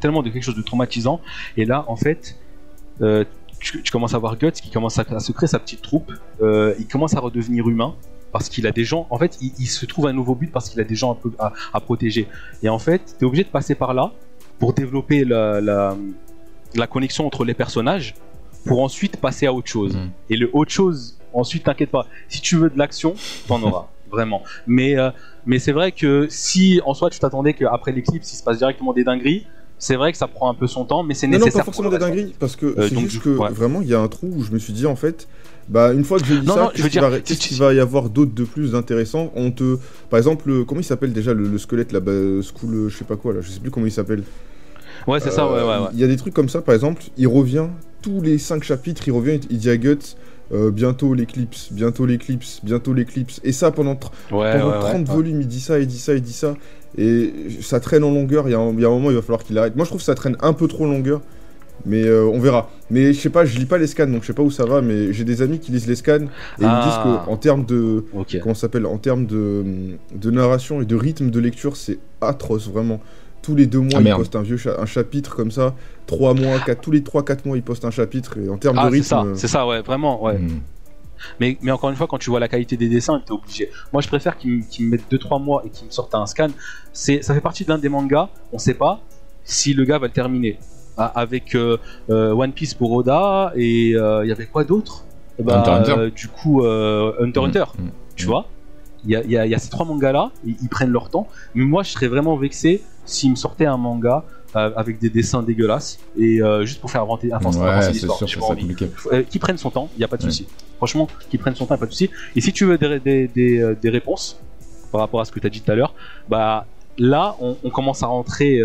tellement de quelque chose de traumatisant. Et là, en fait, euh, tu, tu commences à voir Guts qui commence à, à se créer sa petite troupe. Euh, il commence à redevenir humain parce qu'il a des gens. En fait, il, il se trouve un nouveau but parce qu'il a des gens à, à- à protéger. Et en fait, tu es obligé de passer par là pour développer la, la, la connexion entre les personnages pour ensuite passer à autre chose. Mm. Et le autre chose, ensuite, t'inquiète pas. Si tu veux de l'action, t'en auras. Vraiment. Mais, euh, mais c'est vrai que si en soi tu t'attendais qu'après l'éclipse il se passe directement des dingueries, c'est vrai que ça prend un peu son temps, mais c'est Non, non, nécessaire. pas forcément des dingueries, parce que Euh, c'est donc, juste que ouais. vraiment il y a un trou où je me suis dit en fait, bah une fois que j'ai lu Non, ça, qu'est-ce veux qu'il dire, va, va y avoir d'autre de plus d'intéressant On te, par exemple, le- comment il s'appelle déjà le, le squelette là, bah, School, euh, je sais pas quoi là, je sais plus comment il s'appelle. Ouais, c'est ça, ouais, Euh, ouais, ouais. Il y a des trucs comme ça, par exemple, il revient tous les 5 chapitres, il revient, il dit à Guts. euh, bientôt l'éclipse, bientôt l'éclipse, bientôt l'éclipse. Et ça pendant, tr- Ouais, pendant ouais, ouais, 30 ouais. volumes, il dit ça, il dit ça, il dit ça. Et ça traîne en longueur, il y, a un, il y a un moment, il va falloir qu'il arrête. Moi, je trouve que ça traîne un peu trop en longueur. Mais euh, on verra. Mais je sais pas, je lis pas les scans, donc je sais pas où ça va. Mais j'ai des amis qui lisent les scans et ils me Ah. disent qu'en termes de. Comment s'appelle En termes de, de narration et de rythme de lecture, c'est atroce, vraiment. Tous les deux mois, Ah, ils postent un vieux cha- un chapitre comme ça. Trois mois, quatre, tous les 3-4 mois, ils postent un chapitre. Et en termes Ah, de c'est rythme. ça, euh, c'est ça, ouais, vraiment, ouais. Mm. Mais, mais encore une fois, quand tu vois la qualité des dessins, t'es obligé. Moi, je préfère qu'ils me, mettent 2-3 mois et qu'ils me sortent un scan. C'est, ça fait partie d'un des mangas, on sait pas si le gars va le terminer. Ah, avec euh, euh, One Piece pour Oda et euh, il y avait quoi d'autre? Bah, Hunter. euh, Du coup, euh, Hunter x Hunter. Mm. tu Mm. vois? Il y a, y y ces trois mangas là, ils, ils prennent leur temps. Mais moi, je serais vraiment vexé s'ils me sortaient un manga euh, avec des dessins dégueulasses et euh, juste pour faire avancer, avancer, avancer Ouais, c'est l'histoire. Euh, qui prennent son temps, il n'y a pas de Ouais. souci. Franchement, qui prennent son temps, il a pas de souci. Et si tu veux des, des, des, euh, des réponses par rapport à ce que tu as dit tout à l'heure, bah là, on, on commence à rentrer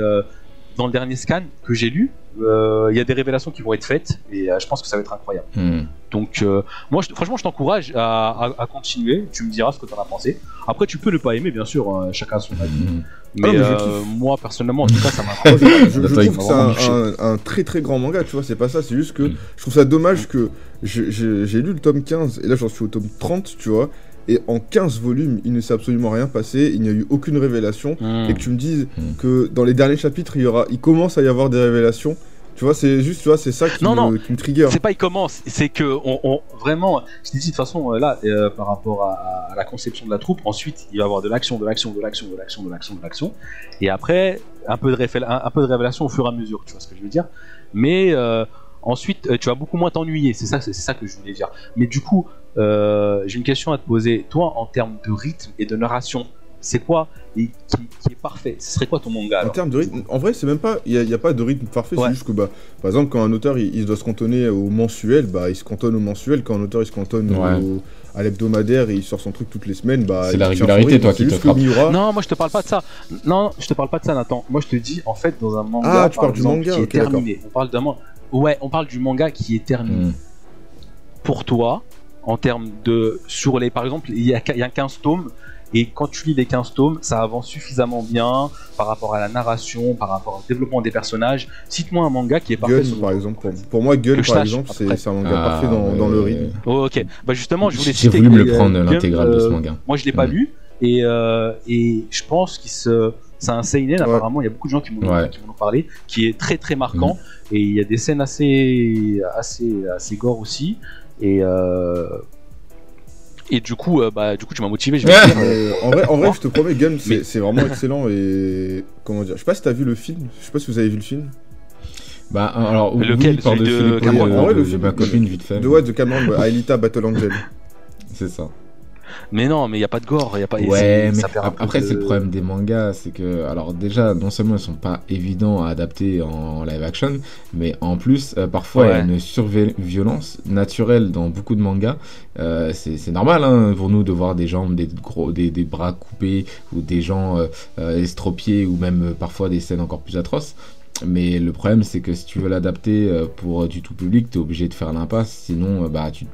dans le dernier scan que j'ai lu. Euh, Il y a des révélations qui vont être faites et euh, je pense que ça va être incroyable. Mm. Donc, euh, moi, je- franchement, je t'encourage à, à- à continuer. Tu me diras ce que tu en as pensé. Après, tu peux ne pas aimer, bien sûr, hein, chacun a son avis. Mm. Mais Ah, mais euh, moi, personnellement, en tout cas, ça m'a. Je, je- je Attends, trouve que c'est un, un- un très très grand manga, tu vois, c'est pas ça, c'est juste que Mm. je trouve ça dommage que j'ai lu le tome 15 et là j'en suis au tome 30, tu vois, et en 15 volumes, il ne s'est absolument rien passé, il n'y a eu aucune révélation, Hmm. et que tu me dises Mm. que dans les derniers chapitres, il, y aura, il commence à y avoir des révélations, tu vois, c'est juste, tu vois, c'est ça qui, Non, me, non. qui me trigger. C'est pas il commence, c'est que on, on- vraiment, je dit de toute façon euh, là euh, par rapport à, à la conception de la troupe, ensuite il va y avoir de l'action, de l'action, de l'action, de l'action, de l'action, de l'action, et après un peu de un, un peu de révélation au fur et à mesure, tu vois ce que je veux dire. Mais euh, ensuite euh, tu vas beaucoup moins t'ennuyer, c'est ça, c'est ça que je voulais dire. Mais du coup, euh, j'ai une question à te poser. Toi, en termes de rythme et de narration, c'est quoi et qui, qui est parfait? Ce serait quoi ton manga En termes de rythme, en vrai, c'est même pas, il n'y a, pas de rythme parfait, Ouais. c'est juste que, bah, par exemple, quand un auteur il, il doit se cantonner au mensuel, bah, il se cantonne au mensuel. Quand un auteur il se cantonne Ouais. au- à l'hebdomadaire et il sort son truc toutes les semaines, bah, C'est la régularité, rythme. toi, qui te frappe. Miura- Non, moi je te parle pas de ça. Non, je te parle pas de ça, Nathan. Moi je te dis, en fait, dans un manga, Ah, tu par parles du exemple, manga, qui est ok, d'accord. terminé. On parle d'un manga. Ouais, on parle du manga qui est terminé. Mm. Pour toi, en termes de sur les, par exemple, il y a, il y a 15 tomes. Et quand tu lis les 15 tomes, ça avance suffisamment bien par rapport à la narration, par rapport au développement des personnages. Cite-moi un manga qui est parfait. Selon par exemple. Pour, pour moi, je par exemple, c'est un manga Ah, parfait dans, dans le rythme. Oh, ok. Bah justement, je voulais J'ai citer voulu me le prendre, l'intégrale de ce euh, manga. Moi, je l'ai pas lu et, euh, et je pense qu'il se c'est un seinen apparemment il y a beaucoup de gens qui m'ont Ouais. parlé qui est très très marquant et il y a des scènes assez assez assez gore aussi et euh, et du coup euh, bah du coup tu m'as motivé je vais dire, euh, Euh, en, vrai, en vrai, je te promets, Gun, c'est Mais- c'est vraiment excellent et. Comment dire Je sais pas si t'as vu le film. Je sais pas si vous avez vu le film. Bah, alors, Lequel, oui, celui de les Cameron? de, En vrai, le de film ma de- copine, vite fait. De ouais, de Cameron, ouais, Aelita Battle Angel. C'est ça. Mais non, mais il y a pas de gore, il y a pas. Ouais, mais ça après de- c'est le problème des mangas, c'est que alors déjà non seulement ils sont pas évidents à adapter en live action, mais en plus euh, parfois il y a une surviolence naturelle dans beaucoup de mangas. Euh, c'est normal hein, pour nous de voir des jambes, des gros, des, des bras coupés ou des gens euh, estropiés ou même parfois des scènes encore plus atroces. Mais le problème, c'est que si tu veux l'adapter pour du tout public, tu es obligé de faire l'impasse. Sinon, bah, tu,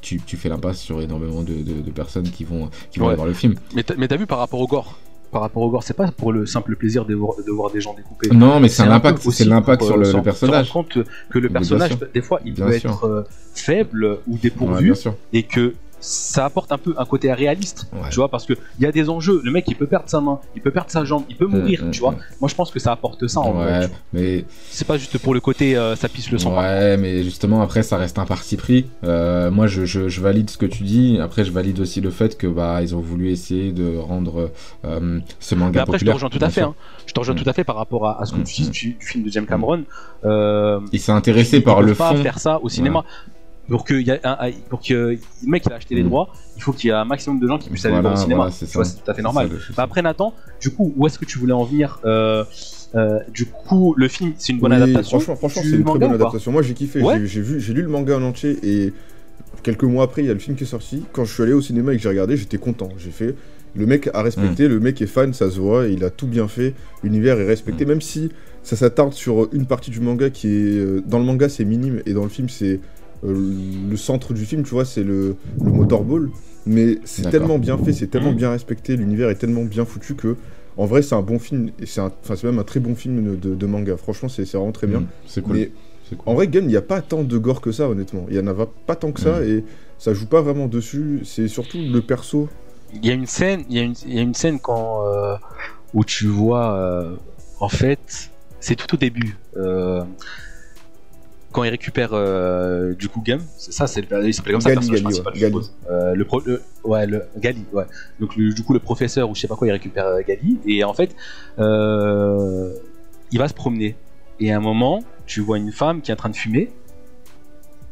tu, tu fais l'impasse sur énormément de, de- de personnes qui vont, qui vont Ouais. aller voir le film. Mais t'as mais t'as vu par rapport au gore? Par rapport au gore, c'est pas pour le simple plaisir de voir, de voir des gens découpés. Non, mais c'est un impact, c'est l'impact sur euh, le, se le personnage. Se rendre compte que le personnage, des fois, il Bien peut sûr. être euh, faible ou dépourvu et que ça apporte un peu un côté réaliste. Ouais. Tu vois, parce que il y a des enjeux. Le mec, il peut perdre sa main, il peut perdre sa jambe, il peut mourir. Mm, tu mm, vois, mm. moi, je pense que ça apporte ça. En vrai, Ouais, mais C'est pas juste pour le côté euh, ça pisse le sang. Ouais, mais justement, après, ça reste un parti pris. Euh, moi, je, je, je valide ce que tu dis. Après, je valide aussi le fait que bah ils ont voulu essayer de rendre euh, ce Mais manga après, je te populaire. rejoins tout à fait. hein. Je te rejoins Mm. tout à fait par rapport à, à ce que Mm, tu dis mm. du, du film de James Cameron. Il s'est intéressé par le peuvent pas fond. faire ça au cinéma. Pour que, y a un- pour que le mec il a acheté les Mm. droits, il faut qu'il y ait un maximum de gens qui puissent aller Voilà, voir au cinéma. voilà, c'est tout à fait normal. ça. Bah après Nathan, du coup, où est-ce que tu voulais en venir Euh, euh, Du coup, le film, c'est une bonne Oui, adaptation. Franchement, franchement c'est une très bonne adaptation. Moi, j'ai kiffé. Ouais. J'ai- vu, j'ai lu le manga en entier et quelques mois après, il y a le film qui est sorti. Quand je suis allé au cinéma et que j'ai regardé, j'étais content. J'ai fait. Le mec a respecté, Mm. le mec est fan, ça se voit, il a tout bien fait. L'univers est respecté, même si ça s'attarde sur une partie du manga qui est. euh, Dans le manga, c'est minime et dans le film, c'est. Euh, le centre du film, tu vois, c'est le, le motorball. Mais c'est tellement bien fait, c'est tellement Mm. bien respecté, l'univers est tellement bien foutu que. En vrai, c'est un bon film, et c'est un- enfin, c'est même un très bon film de, de manga. Franchement, c'est vraiment très bien. Mm, C'est cool. Mais C'est cool. en vrai, Gun, il n'y a pas tant de gore que ça, honnêtement. Il y en a pas tant que ça, Mm. et ça joue pas vraiment dessus. C'est surtout le perso. Il y a une scène, il y a une, il y a une scène quand euh, où tu vois, euh, en fait, c'est tout au début. euh, quand il récupère euh, du coup Gum, c'est ça, c'est le- il s'appelait comme ça le Gali, personnage Gali, principal, ouais, je suppose. Euh, le, pro- le- ouais, le Gali, ouais. Donc le- du coup le professeur ou je sais pas quoi, il récupère euh, Gali et en fait, euh, il va se promener et à un moment, tu vois une femme qui est en train de fumer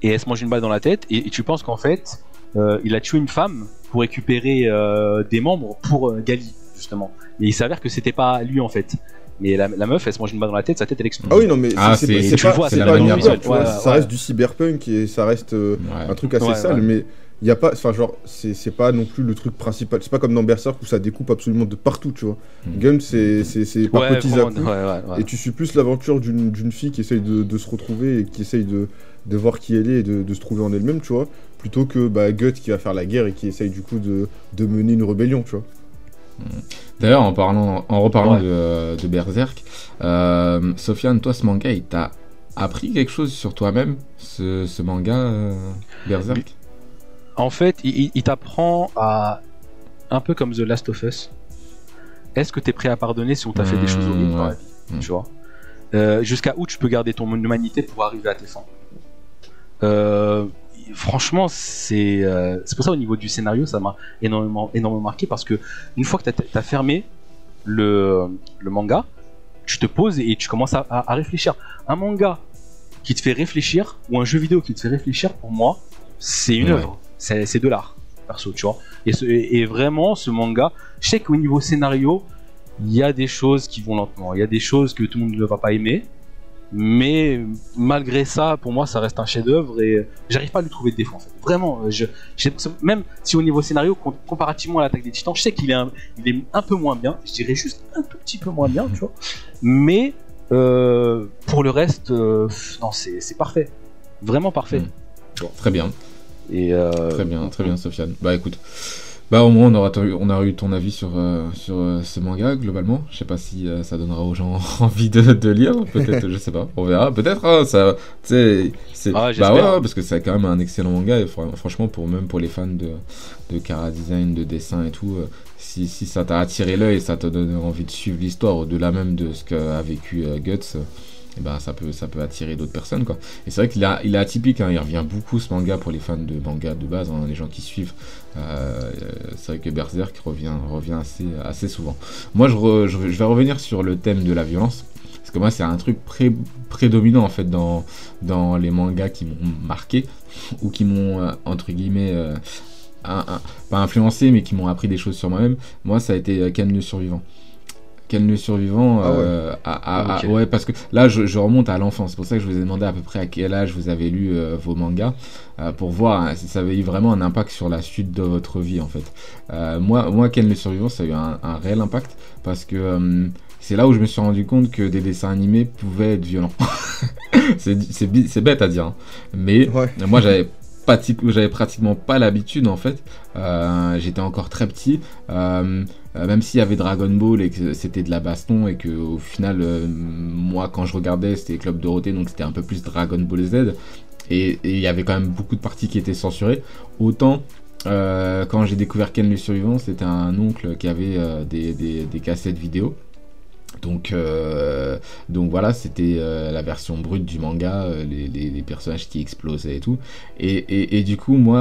et elle se mange une balle dans la tête et, et tu penses qu'en fait, euh, il a tué une femme pour récupérer euh, des membres pour euh, Gali justement. Et il s'avère que c'était pas lui en fait. Mais la, la meuf, elle se mange une balle dans la tête, sa tête elle explose. Ah oui, non, mais Ah, c'est c'est- c'est tu pas, vois, c'est c'est la pas manière vois, ouais, ça reste du cyberpunk et ça reste euh, Ouais. un truc assez Ouais, sale, ouais. mais il y a pas, enfin genre, c'est c'est pas non plus le truc principal. C'est pas comme dans Berserk où ça découpe absolument de partout, tu vois. Mm. Gun, c'est c'est c'est par Ouais, petits vraiment, à coups. ouais, ouais, ouais. Et tu suis plus l'aventure d'une d'une fille qui essaye de, de se retrouver et qui essaye de, de voir qui elle est et de, de se trouver en elle-même, tu vois, plutôt que bah, Gut qui va faire la guerre et qui essaye du coup de, de mener une rébellion, tu vois. D'ailleurs, en, parlant, en reparlant Ouais. de, de Berserk, euh, Sofiane, toi, ce manga, il t'a appris quelque chose sur toi-même, ce, ce manga euh, Berserk? En fait, il, t'apprend à. Un peu comme The Last of Us. Est-ce que tu es prêt à pardonner si on t'a fait des choses Mmh, horribles dans ouais. la vie Mmh. Tu vois? Euh, Jusqu'à où tu peux garder ton humanité pour arriver à tes fins? Euh, Franchement, c'est euh, c'est pour ça au niveau du scénario, ça m'a énormément, énormément marqué parce que une fois que tu as, fermé le, le manga, tu te poses et tu commences à, à- à réfléchir. Un manga qui te fait réfléchir ou un jeu vidéo qui te fait réfléchir, pour moi, c'est une œuvre. C'est c'est de l'art, perso, tu vois. Et, ce- et- et vraiment, ce manga, je sais qu'au niveau scénario, il y a des choses qui vont lentement. Il y a des choses que tout le monde ne va pas aimer. Mais malgré ça, pour moi, ça reste un chef-d'œuvre et j'arrive pas à lui trouver de défaut. En fait. Vraiment, euh, je, même si au niveau scénario, com- comparativement à l'attaque des Titans, je sais qu'il est, un, il est un peu moins bien. Je dirais juste un tout petit peu moins bien, tu vois. Mais euh, pour le reste, euh, non, c'est parfait, vraiment parfait. Mm. Très bien, Et euh, très bien, très bien, Sofiane. Bah écoute, bah au moins on aura, on aura eu ton avis sur, euh, sur euh, ce manga globalement. Je sais pas si euh, ça donnera aux gens envie de, de lire, peut-être, je sais pas, on verra. Peut-être, hein, ça, c'est, Ah, bah ouais, parce que c'est quand même un excellent manga et fr- franchement pour même pour les fans de, de cara design, de dessin et tout, si, si ça t'a attiré l'œil et ça t'a donné envie de suivre l'histoire au-delà même de ce qu'a vécu Guts. Euh, eh ben, ça peut ça peut attirer d'autres personnes quoi. Et c'est vrai qu'il a, il est atypique hein, il revient beaucoup ce manga pour les fans de manga de base hein, les gens qui suivent. Euh, euh, c'est vrai que Berserk revient revient assez assez souvent. Moi je, je, vais revenir sur le thème de la violence parce que moi c'est un truc pré- prédominant en fait dans dans les mangas qui m'ont marqué ou qui m'ont euh, entre guillemets pas influencé, mais qui m'ont appris des choses sur moi-même, moi, ça a été Ken le survivant. Ken le survivant, Ah ouais. euh, à- à- à- Ok. ouais, parce que là, je, je remonte à l'enfance. C'est pour ça que je vous ai demandé à peu près à quel âge vous avez lu euh, vos mangas, euh, pour voir hein, si ça avait eu vraiment un impact sur la suite de votre vie, en fait. Moi, moi, Ken le survivant, ça a eu un, un réel impact, parce que c'est là où je me suis rendu compte que des dessins animés pouvaient être violents. c'est bête à dire, hein. mais Ouais. moi, j'avais j'avais pratiquement pas l'habitude en fait. Euh, J'étais encore très petit. Euh, euh, même s'il y avait Dragon Ball et que c'était de la baston et que au final, euh, moi quand je regardais, c'était Club Dorothée, donc c'était un peu plus Dragon Ball Z. Et il y avait quand même beaucoup de parties qui étaient censurées. Autant euh, quand j'ai découvert Ken le survivant, c'était un oncle qui avait des, des- des cassettes vidéo. Donc, euh, donc voilà, c'était la version brute du manga, les, les- personnages qui explosaient et tout. Et, et- du coup, moi,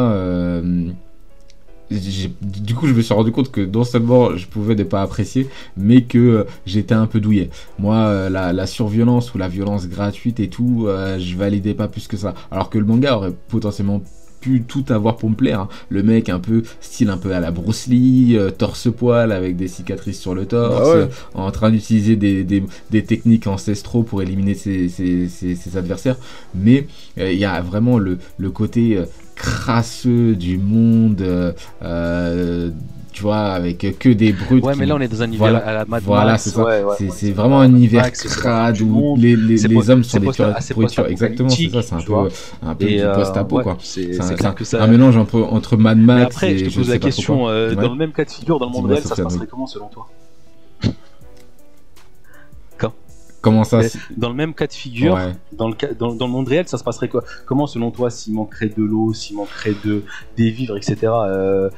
du coup, je me suis rendu compte que non seulement je pouvais ne pas apprécier, mais que euh, j'étais un peu douillet. Moi, euh, la, la surviolence ou la violence gratuite et tout, euh, je validais pas plus que ça. Alors que le manga aurait potentiellement pu tout avoir pour me plaire. hein. Le mec un peu style un peu à la Bruce Lee, torse poil avec des cicatrices sur le torse, Ah ouais. euh, en train d'utiliser des, des, des techniques ancestraux pour éliminer ses, ses, ses- ses adversaires. Mais il y a vraiment le, le côté crasseux du monde, euh, euh, tu vois, avec que des brutes. Ouais, qui- mais là on est dans un univers Voilà. à la Mad Voilà, c'est ça. ouais, ouais, c'est ouais, c'est vraiment un univers crade où les, les, hommes sont des pourritures. Exactement, c'est ça, c'est un peu, un peu Et, du euh, post-apo, ouais, quoi. C'est un- mélange entre, Mad Max après, et je te pose la question, dans le même cas de figure, dans le monde réel, ça se passerait comment selon toi? Comment ça si- Dans le même cas de figure, Ouais. dans, le dans, dans le monde réel, ça se passerait quoi? Comment selon toi, s'il manquerait de l'eau, s'il manquerait de, des vivres, etc. euh,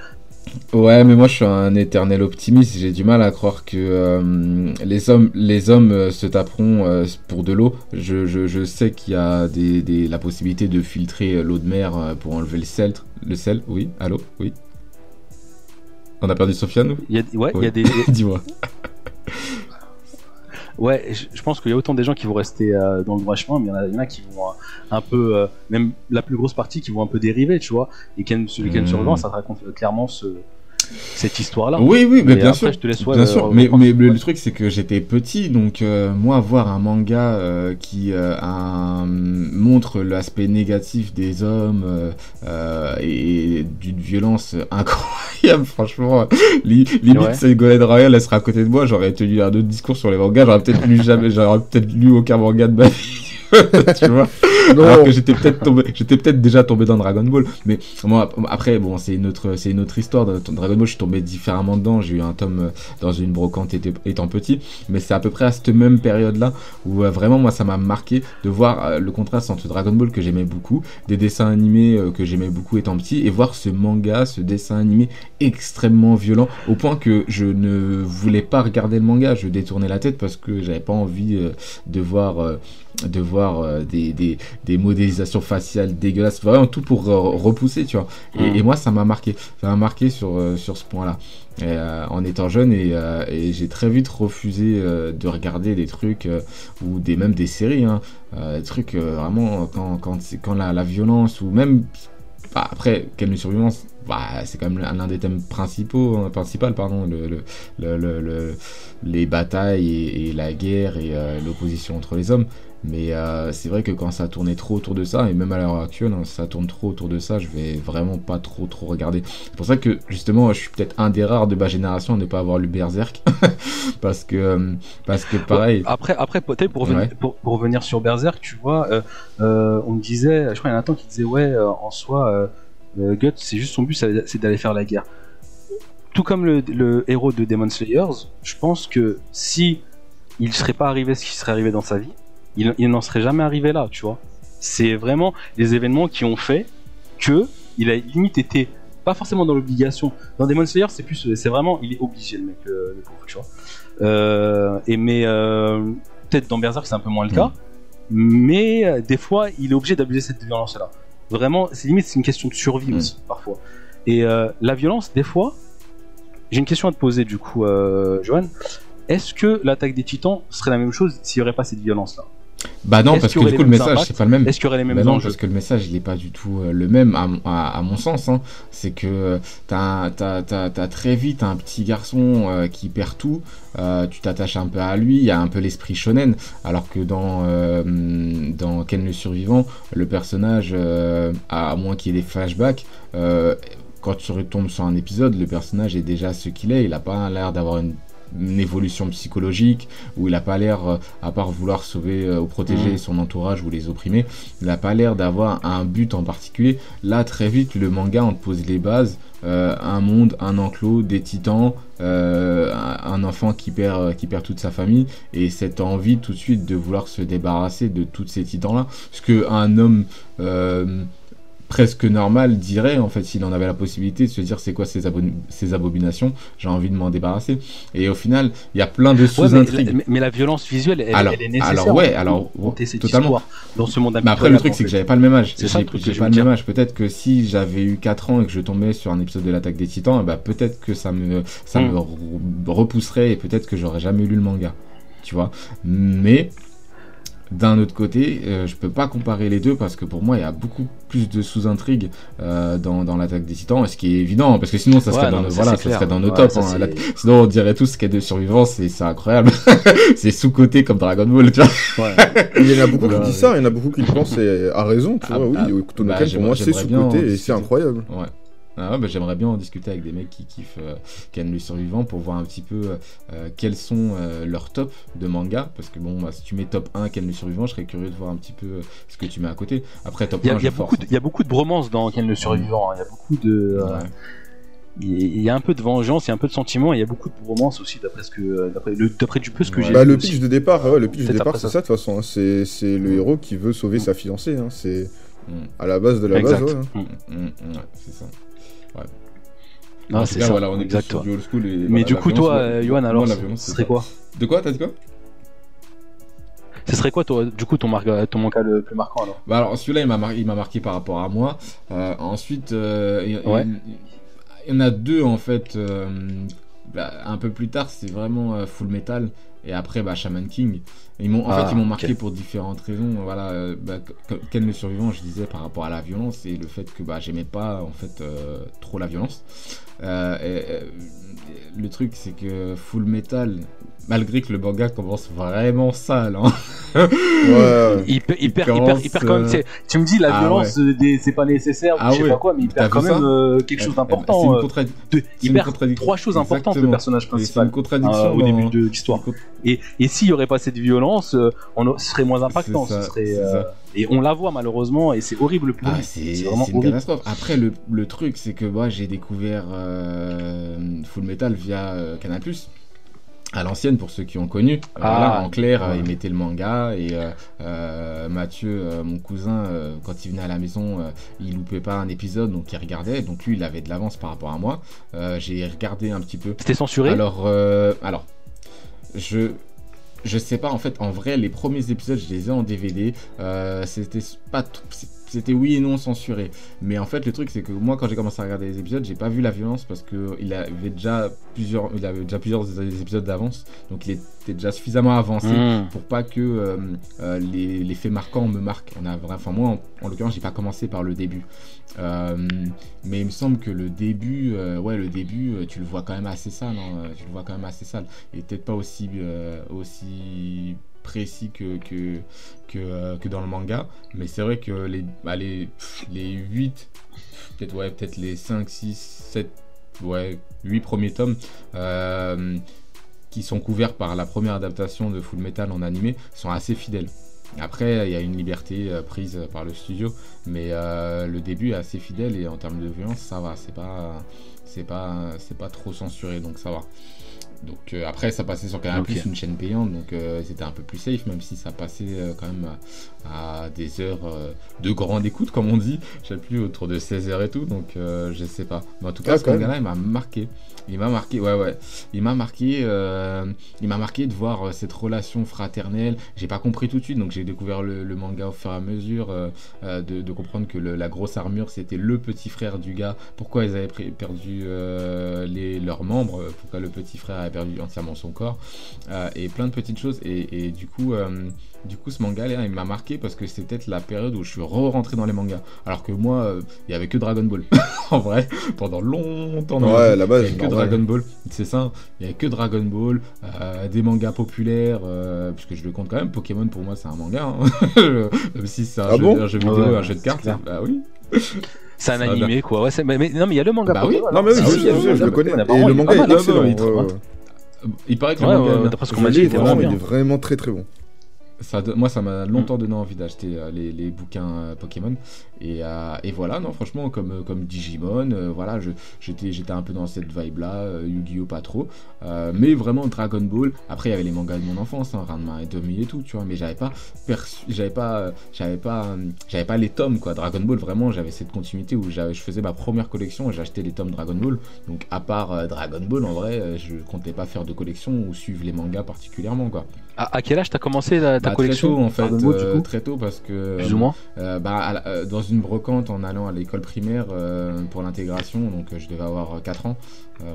Ouais, mais moi je suis un éternel optimiste. J'ai du mal à croire que euh, les hommes, les hommes euh, se taperont euh, pour de l'eau. Je, je, je sais qu'il y a des, des, la possibilité de filtrer l'eau de mer pour enlever le sel. Le sel, oui. Allô, oui. On a perdu Sofiane ou Il y a, ouais, il y a des, Dis-moi. Ouais, je, je pense qu'il y a autant des gens qui vont rester euh, dans le droit chemin, mais il y en a, il y en a qui vont euh, un peu, euh, même la plus grosse partie, qui vont un peu dériver, tu vois. Et Ken, celui Ken Hmm. Survivant, ça te raconte clairement ce, cette histoire-là. Oui, oui, mais Mais bien après, sûr. je te laisse, bien sûr. Mais, le, le truc, c'est que j'étais petit, donc euh, moi, voir un manga euh, qui euh, un- montre l'aspect négatif des hommes et d'une violence incroyable, franchement. Li- limite, Ouais. Ségolène Royal, elle serait à côté de moi, j'aurais tenu un autre discours sur les mangas, j'aurais peut-être lu jamais, j'aurais peut-être lu aucun manga de ma vie. tu vois. Non, alors que j'étais peut-être tombé j'étais peut-être déjà tombé dans Dragon Ball. Mais moi après bon c'est une autre c'est une autre histoire. Dans Dragon Ball je suis tombé différemment dedans. J'ai eu un tome euh, dans une brocante étant, petit. Mais c'est à peu près à cette même période là où euh, vraiment moi ça m'a marqué de voir euh, le contraste entre Dragon Ball que j'aimais beaucoup des dessins animés que j'aimais beaucoup étant petit et voir ce manga ce dessin animé extrêmement violent au point que je ne voulais pas regarder le manga. Je détournais la tête parce que j'avais pas envie de voir de voir euh, des, des, des modélisations faciales dégueulasses, vraiment tout pour euh, repousser, tu vois. Et, Mm. et moi, ça m'a marqué, ça m'a marqué sur, euh, sur ce point-là. En étant jeune, et, et j'ai très vite refusé de regarder des trucs, ou des, même des séries, hein, des trucs vraiment, quand, quand, quand la, la violence, ou même, bah, après, quelle survivance, bah, c'est quand même l'un des thèmes principaux, hein, principal, pardon, le, le, le, le- le- les batailles et, et la guerre et euh, l'opposition entre les hommes. Mais euh, c'est vrai que quand ça tournait trop autour de ça, et même à l'heure actuelle, hein, ça tourne trop autour de ça, je vais vraiment pas trop trop regarder. C'est pour ça que justement, je suis peut-être un des rares de ma génération à ne pas avoir lu Berserk. parce que, euh, parce que pareil. Après, après peut-être pour, Ouais. pour, pour revenir sur Berserk, tu vois, euh, euh, on me disait, je crois qu'il y en a un temps qui disait, ouais, en soi, Guts, c'est juste son but, c'est c'est d'aller faire la guerre. Tout comme le, le héros de Demon Slayers, je pense que si il serait pas arrivé ce qui serait arrivé dans sa vie, il, il n'en serait jamais arrivé là, tu vois. C'est vraiment les événements qui ont fait que il a limite été pas forcément dans l'obligation. Dans Demon Slayer, c'est plus, c'est vraiment, il est obligé le mec, euh, le pauvre, tu vois. Euh, et mais euh, peut-être dans Berserk c'est un peu moins le cas, mais euh, des fois il est obligé d'abuser cette violence-là. Vraiment, c'est limite c'est une question de survie Mm. aussi parfois. Et la violence, des fois, j'ai une question à te poser du coup, Johan. Est-ce que l'attaque des Titans serait la même chose s'il n'y aurait pas cette violence-là? Bah non, parce que du coup, le message, c'est pas le même. Est-ce qu'il y aurait les mêmes Bah non, parce que le message, il est pas du tout euh, le même, à, mon- à- à mon sens. Hein. C'est que t'as t'as- t'as très vite un petit garçon euh, qui perd tout, euh, tu t'attaches un peu à lui, il y a un peu l'esprit shonen, alors que dans, euh, dans Ken le Survivant, le personnage, euh, à moins qu'il y ait des flashbacks, euh, quand tu retombes sur un épisode, le personnage est déjà ce qu'il est, il a pas l'air d'avoir une une évolution psychologique où il a pas l'air euh, à part vouloir sauver euh, ou protéger Mhm. son entourage ou les opprimer il a pas l'air d'avoir un but en particulier. Là très vite le manga on te pose les bases. Euh, un monde un enclos des titans un enfant qui perd qui perd toute sa famille et cette envie tout de suite de vouloir se débarrasser de tous ces titans là ce que un homme presque normal dirait en fait s'il en avait la possibilité de se dire c'est quoi ces, ces abominations j'ai envie de m'en débarrasser et au final il y a plein de Ouais, mais, sous-intrigues mais- la violence visuelle, elle, alors, elle est nécessaire. alors ouais alors totalement dans ce monde mais après, le truc, c'est que j'avais pas le même âge. C'est ça le J'ai pas le même âge. Peut-être que si j'avais eu 4 ans et que je tombais sur un épisode de l'attaque des titans, ben, peut-être que ça me, ça Mm. me re- repousserait et peut-être que j'aurais jamais lu le manga. Tu vois? Mais, d'un autre côté, euh, je peux pas comparer les deux parce que pour moi, il y a beaucoup plus de sous-intrigues euh, dans, dans l'attaque des titans, ce qui est évident parce que sinon, ça serait, non, dans, mais nos, ça, voilà, c'est ça clair. serait dans nos Ouais, tops. ça, hein. c'est- La- Sinon, on dirait tous qu'il y a de survivance et c'est incroyable. c'est sous-côté comme Dragon Ball, tu vois. Il y en a beaucoup Ouais. qui disent ça, il y en a beaucoup qui le pensent et à raison, tu Ah, vois. ah, oui, Tonoken, bah, pour moi, c'est sous-côté et c'est incroyable. Ouais. Ah bah, j'aimerais bien en discuter avec des mecs qui kiffent euh, Ken le survivant pour voir un petit peu euh, euh, quels sont euh, leurs tops de manga. Parce que bon, bah, si tu mets top 1 Ken le survivant, je serais curieux de voir un petit peu euh, ce que tu mets à côté. Après, top Il y, 1, a, il y a je beaucoup force. de, il y a beaucoup de bromance dans Ken le survivant. hein. Il y a beaucoup de, euh, Ouais. il y a un peu de vengeance, il y a un peu de sentiment, et il y a beaucoup de bromance aussi d'après ce que, d'après du peu ce que Ouais. j'ai Bah, vu le aussi. pitch de départ, ouais, le pitch de départ, c'est ça. de toute façon. hein. C'est c'est le héros qui veut sauver sa fiancée. hein. C'est à la base de la Exact. base. ouais. Mm. Mm, mm, ouais, c'est ça. Non, En c'est ça. voilà, on est exact. sur du old school et Mais voilà, du coup, violence, toi, moi- euh, alors, ce serait quoi De quoi T'as dit quoi Ce serait quoi, toi, du coup, ton, marque, ton manque le plus marquant alors Bah alors celui-là il m'a mar- marqué par rapport à moi. Euh, ensuite euh, il y, Ouais. il- y en a deux en fait. euh, bah, un peu plus tard c'est vraiment euh, Full Metal et après bah, Shaman King. Ils m'ont en Ah, fait ils m'ont marqué pour différentes raisons. Voilà, euh, bah, que- Ken le survivant je disais par rapport à la violence et le fait que bah j'aimais pas en fait euh, trop la violence. Euh, et, euh, le truc c'est que Full Metal malgré que le manga commence vraiment sale. hein. Ouais. il, il perd, il commence, perd, il perd quand même. Tu me dis la ah violence, euh, c'est pas nécessaire, ou Ah je sais ouais. pas quoi, mais il perd quand même euh, quelque Eh, chose eh d'important. euh, contra- il perd trois choses importantes, le Exactement. personnage Et C'est principal. une contradiction euh, au début de l'histoire. Et, et s'il y aurait pas cette violence, euh, on a- ce serait moins impactant. C'est ça, ce serait, c'est euh, ça. et on la voit malheureusement, et c'est horrible pour Ah, lui. c'est vraiment une horrible. catastrophe. Après, le, le truc, c'est que moi, j'ai découvert euh, Full Metal via euh, Canal+. À l'ancienne, pour ceux qui ont connu. Euh, Ah, voilà, en clair, euh, il mettait le manga et euh, Mathieu, mon cousin, quand il venait à la maison, il loupait pas un épisode, donc il regardait. Donc lui, il avait de l'avance par rapport à moi. J'ai regardé un petit peu. C'était censuré? Alors, alors, je, je sais pas en fait. En vrai, les premiers épisodes, je les ai en DVD. C'était pas, tout- c'était oui et non censuré. Mais en fait, le truc, c'est que moi, quand j'ai commencé à regarder les épisodes, j'ai pas vu la violence parce que il avait déjà plusieurs, il avait déjà plusieurs épisodes d'avance. Donc, il était déjà suffisamment avancé Mmh. pour pas que euh, euh, les, les faits marquants me marquent. On a, vra- enfin moi, en, en l'occurrence, j'ai pas commencé par le début, Euh, mais il me semble que le début, euh, ouais, le début, euh, tu le vois quand même assez sale. hein, tu le vois quand même assez sale, et peut-être pas aussi aussi précis que que euh, que dans le manga. Mais c'est vrai que les les, les 8 peut-être ouais, peut-être les 5, 6, 7, ouais, 8 premiers tomes. euh, qui sont couverts par la première adaptation de Full Metal en animé sont assez fidèles. Après, il y a une liberté euh, prise par le studio, mais le début est assez fidèle et en termes de violence, ça va. C'est pas, c'est pas, c'est pas trop censuré, donc ça va. Donc euh, après, ça passait sur Canal+, Ok. une chaîne payante, donc euh, c'était un peu plus safe, même si ça passait euh, quand même à, à des heures euh, de grande écoute, comme on dit. Je sais plus, autour de 16 heures et tout, donc euh, je sais pas. Mais en tout cas, Ah, ce manga-là, il m'a marqué. Il m'a marqué, ouais, ouais. Il m'a marqué, euh, il m'a marqué de voir euh, cette relation fraternelle. J'ai pas compris tout de suite, donc j'ai découvert le, le manga au fur et à mesure, euh, euh, de, de comprendre que le- la grosse armure c'était le petit frère du gars. Pourquoi ils avaient perdu euh, les, leurs membres euh, Pourquoi le petit frère a perdu entièrement son corps, euh, et plein de petites choses. Et, et du coup, euh, du coup, ce manga là, il m'a marqué parce que c'est peut-être la période où je suis re-rentré dans les mangas. Alors que moi, euh, il y avait que Dragon Ball. en vrai, pendant longtemps. dans Ouais, avait que normal. Dragon Ball, c'est ça. Il y avait que Dragon Ball, euh, des mangas populaires, euh, puisque je le compte quand même. Pokémon pour moi c'est un manga, hein. même si c'est un, Ah jeu, bon un jeu vidéo, Ouais, un jeu de cartes. Bah oui. C'est un animé, quoi. Ouais, c'est- mais, mais- non, mais il y a le manga Bah oui. Non, mais oui. Ah je, oui, le connais. Et le il y en a manga est excellent. Il ouais, paraît que le manga d'après ce qu'on m'a dit, il est vraiment, vraiment il est vraiment très très bon. Ça, moi, ça m'a Mm. longtemps donné envie d'acheter euh, les, les bouquins euh, Pokémon. Et, euh, et voilà, non, franchement, comme, comme Digimon, voilà, j'étais j'étais un peu dans cette vibe-là. Yu-Gi-Oh! pas trop. Mais vraiment Dragon Ball. Après, il y avait les mangas de mon enfance, hein, Ranma et Domi et tout, tu vois. Mais j'avais pas perçu, j'avais pas, j'avais pas, j'avais pas les tomes, quoi. Dragon Ball, vraiment, j'avais cette continuité où je faisais ma première collection et j'achetais les tomes Dragon Ball. Donc, à part Dragon Ball, en vrai, je comptais pas faire de collection ou suivre les mangas particulièrement, quoi. À, à quel âge t'as commencé la- ta Bah, collection très tôt en fait, euh, très tôt parce que Plus ou moins euh, bah, la- euh, dans une brocante en allant à l'école primaire pour l'intégration, donc je devais avoir 4 ans.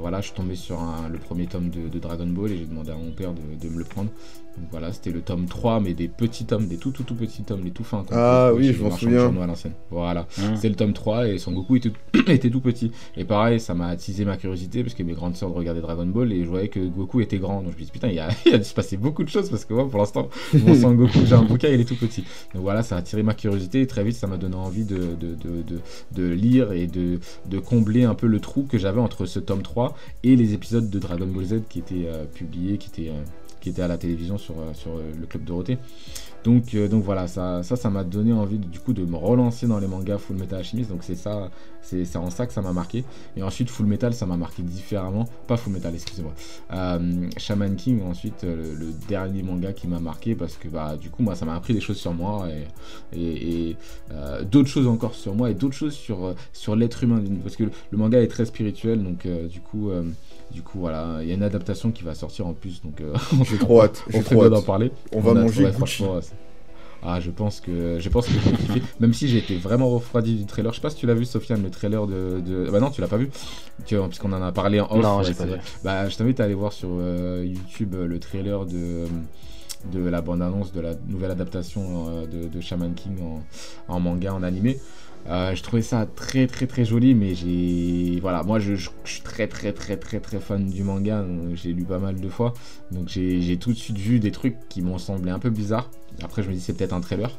Voilà, je suis tombé sur un- le premier tome de, de Dragon Ball et j'ai demandé à mon père de, de me le prendre. Donc voilà, c'était le tome 3, mais des petits tomes, des tout tout tout petits tomes, les tout fins. qu'on Ah oui, je m'en souviens. journaux à l'ancienne. Voilà, Hum. c'est le tome 3 et Son Goku était, était tout petit. Et pareil, ça m'a attisé ma curiosité parce que mes grandes sœurs regardaient Dragon Ball et je voyais que Goku était grand. Donc je me dis putain, il y a, il y a dû se passer beaucoup de choses parce que moi pour l'instant, mon Son Goku j'ai un bouquin, il est tout petit. Donc voilà, ça a attiré ma curiosité et très vite ça m'a donné envie de, de, de, de, de lire et de, de combler un peu le trou que j'avais entre ce tome 3 et les épisodes de Dragon Ball Z qui étaient euh, publiés, qui étaient, euh, qui étaient à la télévision sur, euh, sur euh, le Club Dorothée. Donc, euh, donc voilà, ça, ça, m'a donné envie de- du coup de me relancer dans les mangas Full Metal Alchemist. Donc c'est ça, c'est en ça que ça m'a marqué. Et ensuite Full Metal, ça m'a marqué différemment. Pas Full Metal, excusez-moi. Shaman King, ensuite le, dernier manga qui m'a marqué parce que bah du coup moi ça m'a appris des choses sur moi et, d'autres choses encore sur moi et d'autres choses sur sur l'être humain parce que le, manga est très spirituel donc du coup du coup voilà il y a une adaptation qui va sortir en plus donc euh, J'ai trop hâte. on J'ai fait trop bien d'en hâte. parler On va a manger Gucci. Ah, je pense que je pense que j'ai kiffé. Même si j'ai été vraiment refroidi du trailer. Je sais pas si tu l'as vu, Sofiane, le trailer de. de... Bah non, tu l'as pas vu. Tu vois, Puisqu'on en a parlé en off. Non, ouais, j'ai c'est pas vu. vrai. Bah, je t'invite à aller voir sur euh, YouTube euh, le trailer de de la bande-annonce de la nouvelle adaptation euh, de, de Shaman King en, en manga, en animé. Euh, je trouvais ça très très très joli, mais j'ai voilà, moi je, je- je suis très très très très très fan du manga, j'ai lu pas mal de fois, donc j'ai tout de suite vu des trucs qui m'ont semblé un peu bizarres. Après je me dis c'est peut-être un trailer,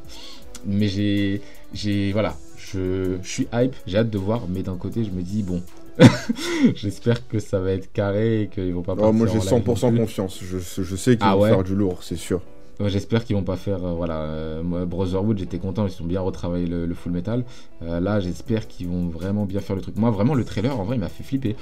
mais j'ai j'ai voilà, je, je suis hype, j'ai hâte de voir, mais d'un côté je me dis bon, j'espère que ça va être carré et qu'ils vont pas. Oh, moi j'ai partir en live non 100% plus. confiance. Je, je sais qu'ils Ah vont ouais? faire du lourd, c'est sûr. Ouais, J'espère qu'ils vont pas faire. euh, voilà, euh, moi, Brotherhood, j'étais content, ils ont bien retravaillé le, le full metal. Euh, là, j'espère qu'ils vont vraiment bien faire le truc. Moi, vraiment, le trailer, en vrai, il m'a fait flipper.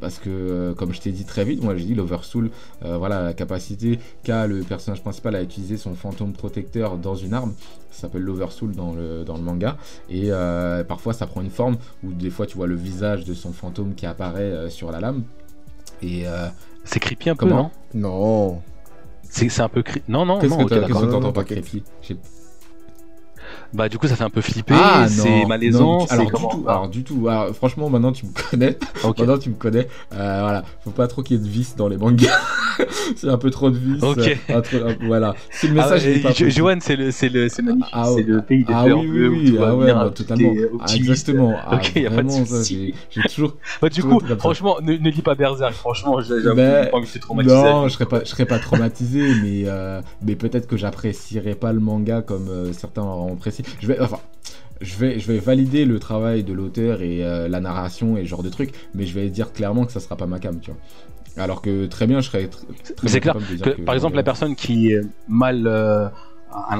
Parce que, euh, comme je t'ai dit très vite, moi j'ai dit l'Oversoul, euh, voilà, la capacité qu'a le personnage principal à utiliser son fantôme protecteur dans une arme, ça s'appelle l'Oversoul dans le, dans le manga. Et euh, parfois ça prend une forme où des fois tu vois le visage de son fantôme qui apparaît euh, sur la lame. Et euh, C'est creepy un peu, Comment non? Non. C'est c'est un peu creepy. Non, non, non, que ok, t'as- qu'est-ce d'accord. Non, non, Bah, du coup, ça fait un peu flipper, Ah, c'est malaisant, non, c'est alors, comment du tout, alors du tout. Alors, franchement, maintenant tu me connais. Ok. Maintenant tu me connais. Euh, voilà, faut pas trop qu'il y ait de vis dans les mangas. c'est un peu trop de vis. Ok. euh, un peu- un- voilà. Si le Ah, message ouais, est pas Jo- possible. Johan, c'est le, c'est le, c'est magnifique. Ah, c'est le pays des Ah fleurs oui, bleues où oui, tu ah ouais, bah, totalement. est Ah, exactement. Ah, Ok, y a pas de souci. j'ai toujours. Bah, du coup, franchement, ne, ne lis pas Berserk. Franchement, j'ai- j'avoue, Ben, pas de te traumatiser. Non, je serais pas, je serais pas traumatisé, mais euh, mais peut-être que j'apprécierais pas le manga comme euh, certains auront Je vais, enfin, je vais, je vais valider le travail de l'auteur et euh, la narration et ce genre de trucs, mais je vais dire clairement que ça sera pas ma cam, tu vois. Alors que très bien, je serais tr- très Mais c'est clair capable de dire Que, que par exemple, la personne qui est mal euh, à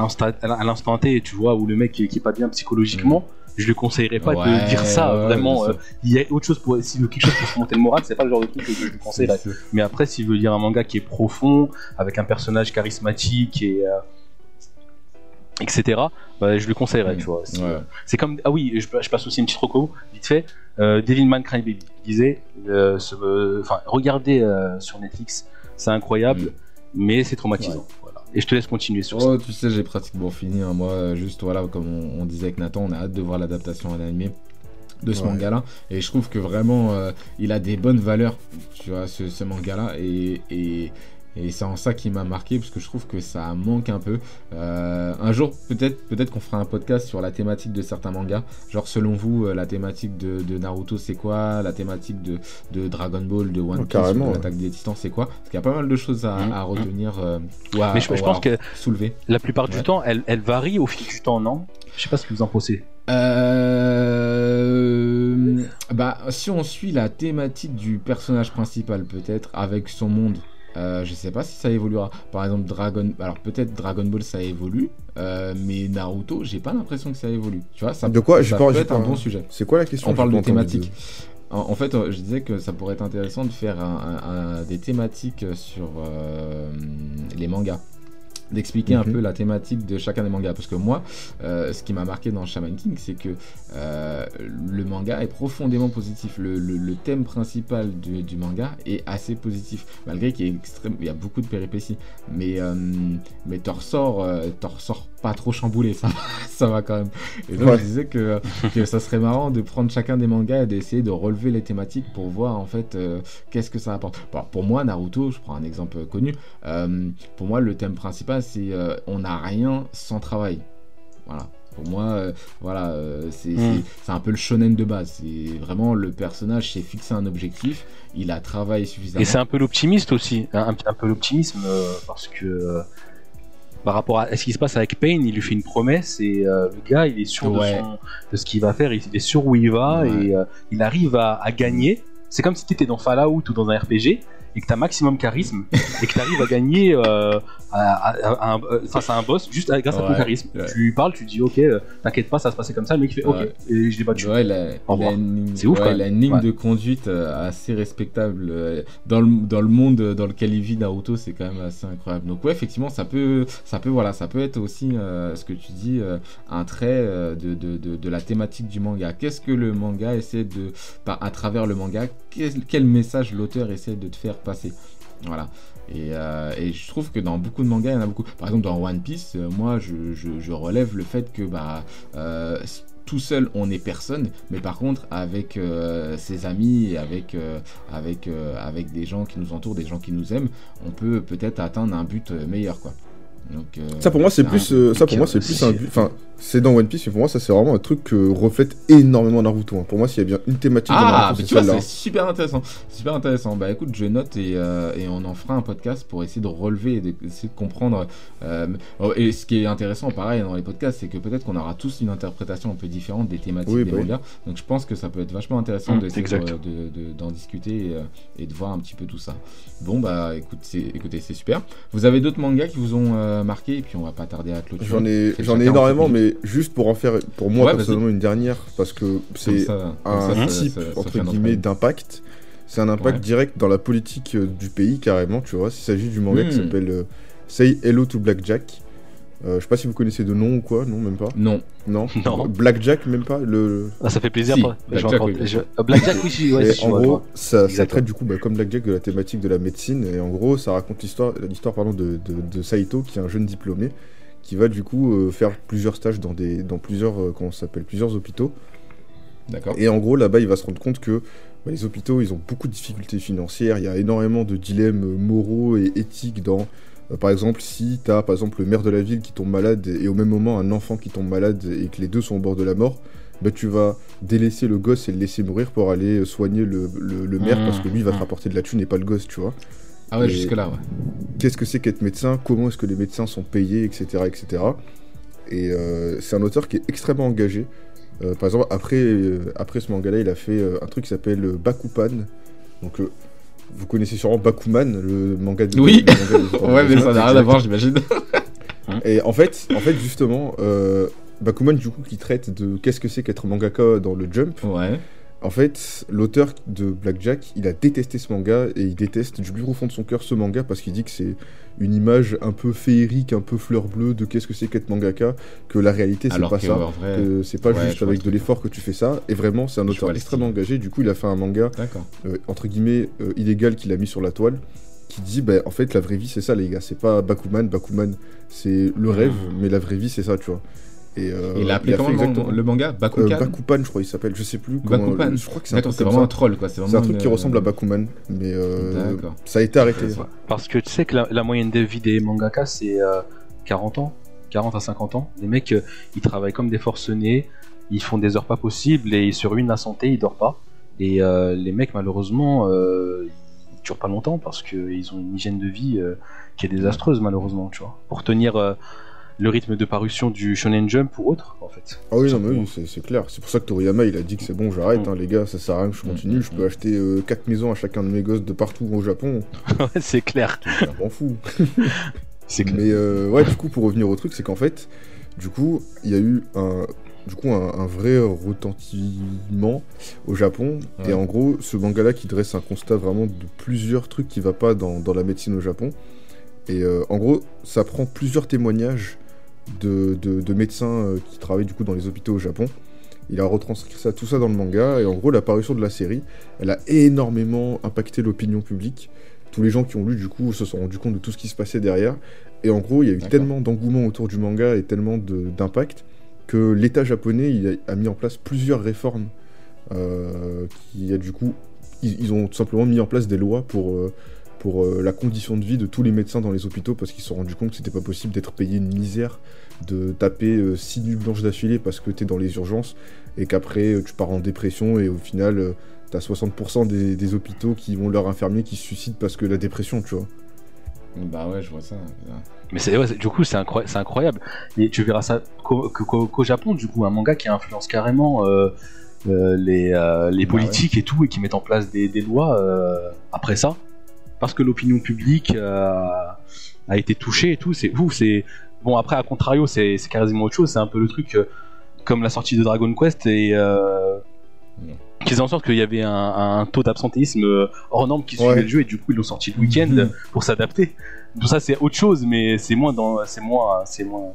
l'instant T, tu vois, ou le mec qui, qui est pas bien psychologiquement, je lui conseillerais pas Ouais, de dire ça. ouais, vraiment, euh, il y a autre chose pour s'il veut quelque chose pour se monter le moral, c'est pas le genre de truc que je lui c'est- Mais après, s'il veut lire un manga qui est profond, avec un personnage charismatique et euh, etc. bah, je lui conseillerais, tu vois. C'est Ouais. comme ah oui, je, je passe aussi une petite reco vite fait. Euh, Devilman Crybaby il disait, euh, euh, regardez euh, sur Netflix, c'est incroyable, Mm. mais c'est traumatisant. Voilà. Et je te laisse continuer sur ça. Oh, tu sais, j'ai pratiquement fini. hein. Moi, juste, voilà, comme on, on disait avec Nathan, on a hâte de voir l'adaptation à l'animé. de ce Ouais. manga-là. Et je trouve que vraiment, euh, il a des bonnes valeurs, tu vois, ce, ce manga-là. Et, et, et c'est en ça qui m'a marqué, parce que je trouve que ça manque un peu. Euh, un jour, peut-être peut-être qu'on fera un podcast sur la thématique de certains mangas. Genre, selon vous, euh, la thématique de, de Naruto, c'est quoi? La thématique de, de Dragon Ball, de One Oh, Piece, carrément, de ouais. l'attaque des titans, c'est quoi? Parce qu'il y a pas mal de choses à, Mhm. à retenir euh, ou à, Mais je, pense à que soulever. la plupart du temps, elle, elle varie au fil du temps, non? Je sais pas ce que vous en pensez. Euh... Bah, si on suit la thématique du personnage principal, peut-être, avec son monde, euh, je sais pas si ça évoluera. Par exemple, Dragon... Alors, peut-être Dragon Ball, ça évolue, euh, mais Naruto, j'ai pas l'impression que ça évolue. Tu vois, ça, De quoi ça pas- peut j'ai être un bon sujet. C'est quoi la question On parle de thématiques. En, en fait, je disais que ça pourrait être intéressant de faire un- un- un- des thématiques sur euh, les mangas. D'expliquer un Mhm. peu la thématique de chacun des mangas. Parce que moi, euh, ce qui m'a marqué dans Shaman King, c'est que euh, le manga est profondément positif. Le, le- le thème principal du, du manga est assez positif. Malgré qu'il y, ait extrême- il y a beaucoup de péripéties. Mais, euh, mais t'en ressors, t'en ressors pas trop chamboulé. Ça, va- ça va quand même. Et donc, Ouais. je disais que que ça serait marrant de prendre chacun des mangas et d'essayer de relever les thématiques pour voir en fait euh, qu'est-ce que ça apporte. Bon, pour moi, Naruto, je prends un exemple connu, euh, pour moi le thème principal c'est euh, on n'a rien sans travail. Voilà. Pour moi, euh, voilà, euh, c'est c'est- c'est un peu le shonen de base. C'est vraiment le personnage s'est fixé un objectif, il a travaillé suffisamment. Et c'est un peu l'optimiste aussi, un, un- un peu l'optimisme euh, parce que euh, par rapport à ce qui se passe avec Payne, il lui fait une promesse et euh, le gars, il est sûr de, Ouais. son- de ce qu'il va faire, il est sûr où il va Ouais. et euh, il arrive à, à gagner. C'est comme si tu étais dans Fallout ou dans un RPG et que tu as maximum charisme et que tu arrives à gagner euh, à- à- à un- euh, face à un boss juste grâce à ton charisme. Ouais. Tu lui parles, tu dis ok, euh, t'inquiète pas, ça se passer comme ça. Le mec il fait ok Ouais. et je l'ai battu. Ouais, il a, Au il a revoir. une, ligne- C'est ouf, ouais, quand il a même. une ligne de conduite assez respectable. Dans le, dans le monde dans lequel il vit, Naruto, c'est quand même assez incroyable. Donc, ouais, effectivement, ça peut, ça peut, voilà, ça peut être aussi euh, ce que tu dis, euh, un trait de, de, de, de la thématique du manga. Qu'est-ce que le manga essaie de, à travers le manga, quel, quel message l'auteur essaie de te faire passer Voilà. Et, euh, et je trouve que dans beaucoup de mangas, il y en a beaucoup. Par exemple, dans One Piece, euh, moi, je, je, relève le fait que bah, euh, tout seul, on n'est personne, mais par contre, avec ses amis avec, avec, avec des gens qui nous entourent, des gens qui nous aiment, on peut peut-être atteindre un but meilleur, quoi. Donc, euh, Ça pour moi c'est un- plus euh, ça pour moi c'est plus un enfin c'est dans One Piece mais pour moi ça c'est vraiment un truc que reflète énormément Naruto hein. pour moi s'il y a bien une thématique dans Ah, Naruto mais c'est tu vois, celle-là c'est super intéressant. Super intéressant. Bah écoute, je note et, euh, et on en fera un podcast pour essayer de relever et d'essayer de comprendre. euh, oh, et ce qui est intéressant, pareil, dans les podcasts, c'est que peut-être qu'on aura tous une interprétation un peu différente des thématiques Oui, des bah oui. Donc je pense que ça peut être vachement intéressant Mm, d'essayer exact. de- de- de- d'en discuter et, euh, et de voir un petit peu tout ça. Bon, bah écoute, écoutez, c'est super. Vous avez d'autres mangas qui vous ont euh, marqué et puis on va pas tarder à clôturer. j'en ai j'en énormément minutes. mais juste pour en faire pour moi Ouais, personnellement une dernière parce que c'est un type entre guillemets d'impact c'est un impact Ouais. direct dans la politique euh, du pays carrément tu vois il s'agit du manga qui Hmm. s'appelle euh, Say Hello to Blackjack euh, je sais pas si vous connaissez de nom ou quoi non même pas Non. non Non. Blackjack même pas le Ah, ça fait plaisir. Si, vais Blackjack, oui. je- euh, Blackjack, oui, ouais, en gros, ça, traite du coup, bah, comme Blackjack, de la thématique de la médecine. Et en gros, ça raconte l'histoire, l'histoire pardon, de, de, de Saito, qui est un jeune diplômé, qui va du coup euh, faire plusieurs stages dans, des, dans plusieurs, euh, comment s'appelle, plusieurs hôpitaux. D'accord. Et en gros, là-bas, il va se rendre compte que bah, les hôpitaux, ils ont beaucoup de difficultés financières. Il y a énormément de dilemmes euh, moraux et éthiques dans. Euh, par exemple, si tu as par exemple le maire de la ville qui tombe malade et au même moment un enfant qui tombe malade et que les deux sont au bord de la mort, bah, tu vas délaisser le gosse et le laisser mourir pour aller euh, soigner le, le- le maire Mmh, parce que lui il va te mmh. rapporter de la thune et pas le gosse, tu vois. Ah ouais, jusque-là, ouais. Qu'est-ce que c'est qu'être médecin? Comment est-ce que les médecins sont payés, etc. etc. Et euh, c'est un auteur qui est extrêmement engagé. Euh, par exemple, après, euh, après ce manga-là, il a fait un truc qui s'appelle Bakupan. Donc, vous connaissez sûrement Bakuman, le manga de. Oui. le manga de- Ouais, mais ça n'a rien à voir, j'imagine. Et en fait, en fait justement, euh, Bakuman, du coup, qui traite de qu'est-ce que c'est qu'être mangaka dans le Jump. Ouais. En fait, l'auteur de Blackjack, il a détesté ce manga et il déteste du plus profond de son cœur ce manga parce qu'il dit que c'est une image un peu féerique, un peu fleur bleue de qu'est-ce que c'est qu'être mangaka, que la réalité c'est pas ça, vrai. que c'est pas ouais, juste avec de l'effort que tu fais ça. Et vraiment, c'est un auteur extrêmement engagé. Du coup, il a fait un manga euh, entre guillemets euh, illégal qu'il a mis sur la toile qui dit bah, en fait la vraie vie c'est ça les gars c'est pas Bakuman Bakuman c'est le rêve mais la vraie vie c'est ça tu vois Et, euh, Il a appelé a comment exactement- le manga? Euh, Bakukan Bakupan, je crois, il s'appelle. Je sais plus. comment- Bakupan. Je crois que c'est un truc c'est vraiment un troll quoi. C'est un truc une- qui ressemble à Bakuman, mais euh, ça a été arrêté. Parce que tu sais que la, la moyenne de vie des mangaka c'est euh, 40 ans, 40 à 50 ans. Les mecs, euh, ils travaillent comme des forcenés, ils font des heures pas possibles et ils se ruinent la santé, ils dorment pas. Et euh, les mecs, malheureusement, euh, ils durent pas longtemps parce qu'ils ont une hygiène de vie euh, qui est désastreuse, malheureusement, tu vois. Pour tenir euh, le rythme de parution du Shonen Jump ou autre, en fait. Ah oui, non, mais oui, c'est- clair. C'est pour ça que Toriyama, il a dit que c'est bon, j'arrête, Mm. hein, les gars, ça sert à rien que je continue. Mm, Je mm, peux acheter 4 maisons à chacun de mes gosses de partout au Japon. C'est clair. Je m'en fous. C'est clair. Mais euh, ouais, du coup, pour revenir au truc, c'est qu'en fait, du coup, il y a eu un, du coup, un, un vrai retentissement au Japon. Ouais. Et en gros, ce manga-là qui dresse un constat vraiment de plusieurs trucs qui va pas dans, dans la médecine au Japon. Et euh, en gros, ça prend plusieurs témoignages de, de- de médecins euh, qui travaillent du coup dans les hôpitaux au Japon. Il a retranscrit ça, tout ça dans le manga. Et en gros, l'apparition de la série, elle a énormément impacté l'opinion publique. Tous les gens qui ont lu, du coup, se sont rendus compte de tout ce qui se passait derrière. Et en gros, il y a eu tellement d'engouement autour du manga et tellement d'impact que l'État japonais il a, a mis en place plusieurs réformes. euh, qui a du coup, ils, ils ont tout simplement mis en place des lois pour, euh, pour euh, la condition de vie de tous les médecins dans les hôpitaux parce qu'ils se sont rendus compte que c'était pas possible d'être payé une misère, de taper 6 nuits blanches d'affilée parce que t'es dans les urgences et qu'après euh, tu pars en dépression et au final euh, t'as 60% des, des hôpitaux qui vont leur infirmier qui se suicident parce que la dépression, tu vois. Bah ouais, je vois ça. Mais c'est, ouais, c'est- du coup, c'est, incroy- c'est incroyable. Et tu verras ça qu'au, que- qu'au- qu'au Japon, du coup, un manga qui influence carrément euh, euh, les, euh, les Bah politiques et tout, et qui met en place des, des lois euh, après ça. Parce que l'opinion publique euh, a été touchée et tout. C'est ouf. C'est bon. Après, à contrario, c'est, quasiment autre chose. C'est un peu le truc euh, comme la sortie de Dragon Quest et euh, qui faisait en sorte qu'il y avait un, un taux d'absentéisme hors norme qui suivait Ouais. le jeu et du coup ils l'ont sorti le week-end Mhm. pour s'adapter. Tout ça c'est autre chose, mais c'est moins dans, c'est moins, c'est moins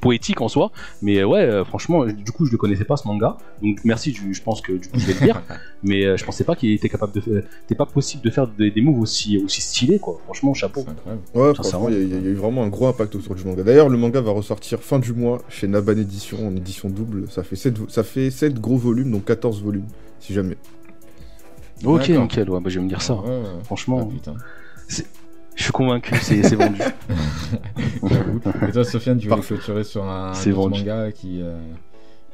poétique en soi. Mais euh, ouais, euh, franchement, du coup je le connaissais pas ce manga, donc merci. Je, je pense que du coup je vais le lire, mais euh, je pensais pas qu'il était capable de, faire- c'était pas possible de faire des, des moves aussi aussi stylés quoi. Franchement chapeau. Ouais, Ça, franchement, il y, a- il y a eu vraiment un gros impact autour du manga. D'ailleurs, le manga va ressortir fin du mois chez Naban Edition en édition double. Ça fait 7, ça fait 7 gros volumes, donc 14 volumes, si jamais. Ok nickel, ouais, bah, je vais me dire ça. Ouais, ouais. Franchement, Ah, putain. Je suis convaincu, c'est vendu. Et toi, Sofiane, tu voulais Parfait. clôturer sur un manga qui, euh,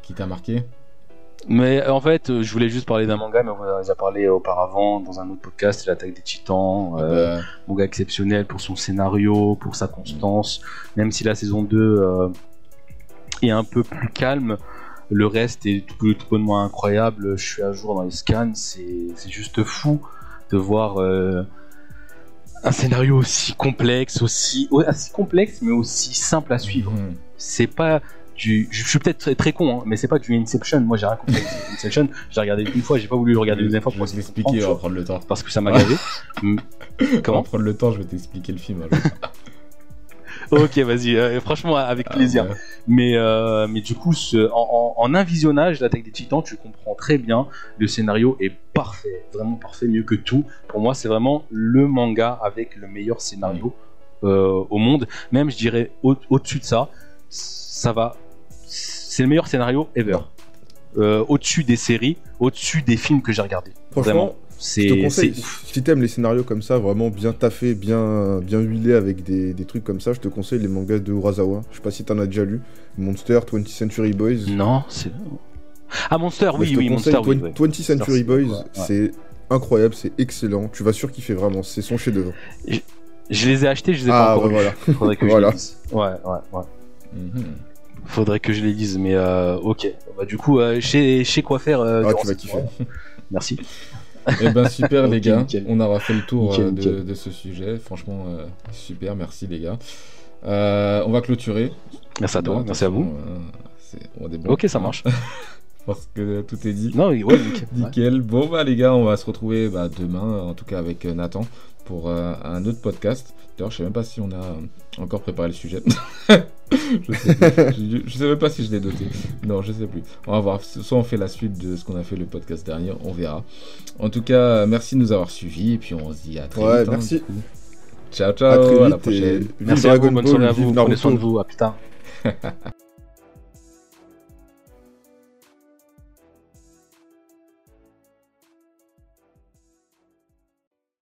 qui t'a marqué? Mais euh, en fait, euh, je voulais juste parler d'un manga, mais on en a déjà parlé auparavant dans un autre podcast, l'attaque des titans. euh, Bah, manga exceptionnel pour son scénario, pour sa constance. Même si la saison 2 euh, est un peu plus calme, le reste est tout, tout bonnement incroyable. Je suis à jour dans les scans, c'est c'est juste fou de voir euh, un scénario aussi complexe, aussi, assez complexe, mais aussi simple à suivre. mhm. C'est pas du. Je suis peut-être très, très con, hein, mais c'est pas du Inception. Moi j'ai rien compris. Inception, j'ai regardé une fois, j'ai pas voulu le regarder deuxième fois Je pour vais essayer de t'expliquer, on va prendre le temps. parce que ça m'a gavé. Mm. On va Comment prendre le temps, je vais t'expliquer le film. Ok, vas-y, euh, franchement, avec plaisir. Ah, ouais. Mais, euh, mais du coup, ce- en, en, en un visionnage, l'attaque des titans, tu comprends très bien. Le scénario est parfait, vraiment parfait, mieux que tout. Pour moi, c'est vraiment le manga avec le meilleur scénario euh, au monde. Même, je dirais, au- au-dessus de ça, ça va. C'est le meilleur scénario ever. Euh, au-dessus des séries, au-dessus des films que j'ai regardés. Vraiment, je te c'est conseille, si t'aimes les scénarios comme ça, vraiment bien taffés, bien, bien huilés avec des, des trucs comme ça, je te conseille les mangas de Urasawa. Je sais pas si t'en as déjà lu. Monster, 20th Century Boys. Non, c'est. Ah, Monster, oui, je oui, Monster, oui. 20 ouais. 20th Century Boys, ouais, c'est incroyable, c'est excellent. Tu vas sûr kiffer vraiment, c'est son chef-d'œuvre. Je les ai achetés, je les ai Ah, pas encore bah voilà. Faudrait que Voilà. je. Ouais, ouais, ouais. Mhm. Faudrait que je les lise, mais euh, ok. Bah, du coup, euh, je sais- je quoi faire. euh, Ah, tu vas kiffer. Merci. Eh ben super les gars, nickel. on aura fait le tour Nickel, de, nickel. de ce sujet. Franchement, euh, super, merci les gars. Euh, on va clôturer. Merci à toi, merci à vous. euh, on. Ok, ça marche. Je pense que tout est dit. Non, oui, ouais, nickel. Ouais. Nickel. Bon bah les gars, on va se retrouver bah, demain, en tout cas avec euh, Nathan, pour euh, un autre podcast. D'ailleurs, je sais même pas si on a euh, encore préparé le sujet. je, sais plus. Je- je sais même pas si je l'ai doté. Non, je sais plus. On va voir. Soit on fait la suite de ce qu'on a fait le podcast dernier, on verra. En tout cas, merci de nous avoir suivis et puis on se dit à très Ouais, vite. hein, merci. coup. Ciao À ciao, très à la vite et prochaine. Merci à vous, bonne soirée à vous. Prenez soin de vous. À plus tard.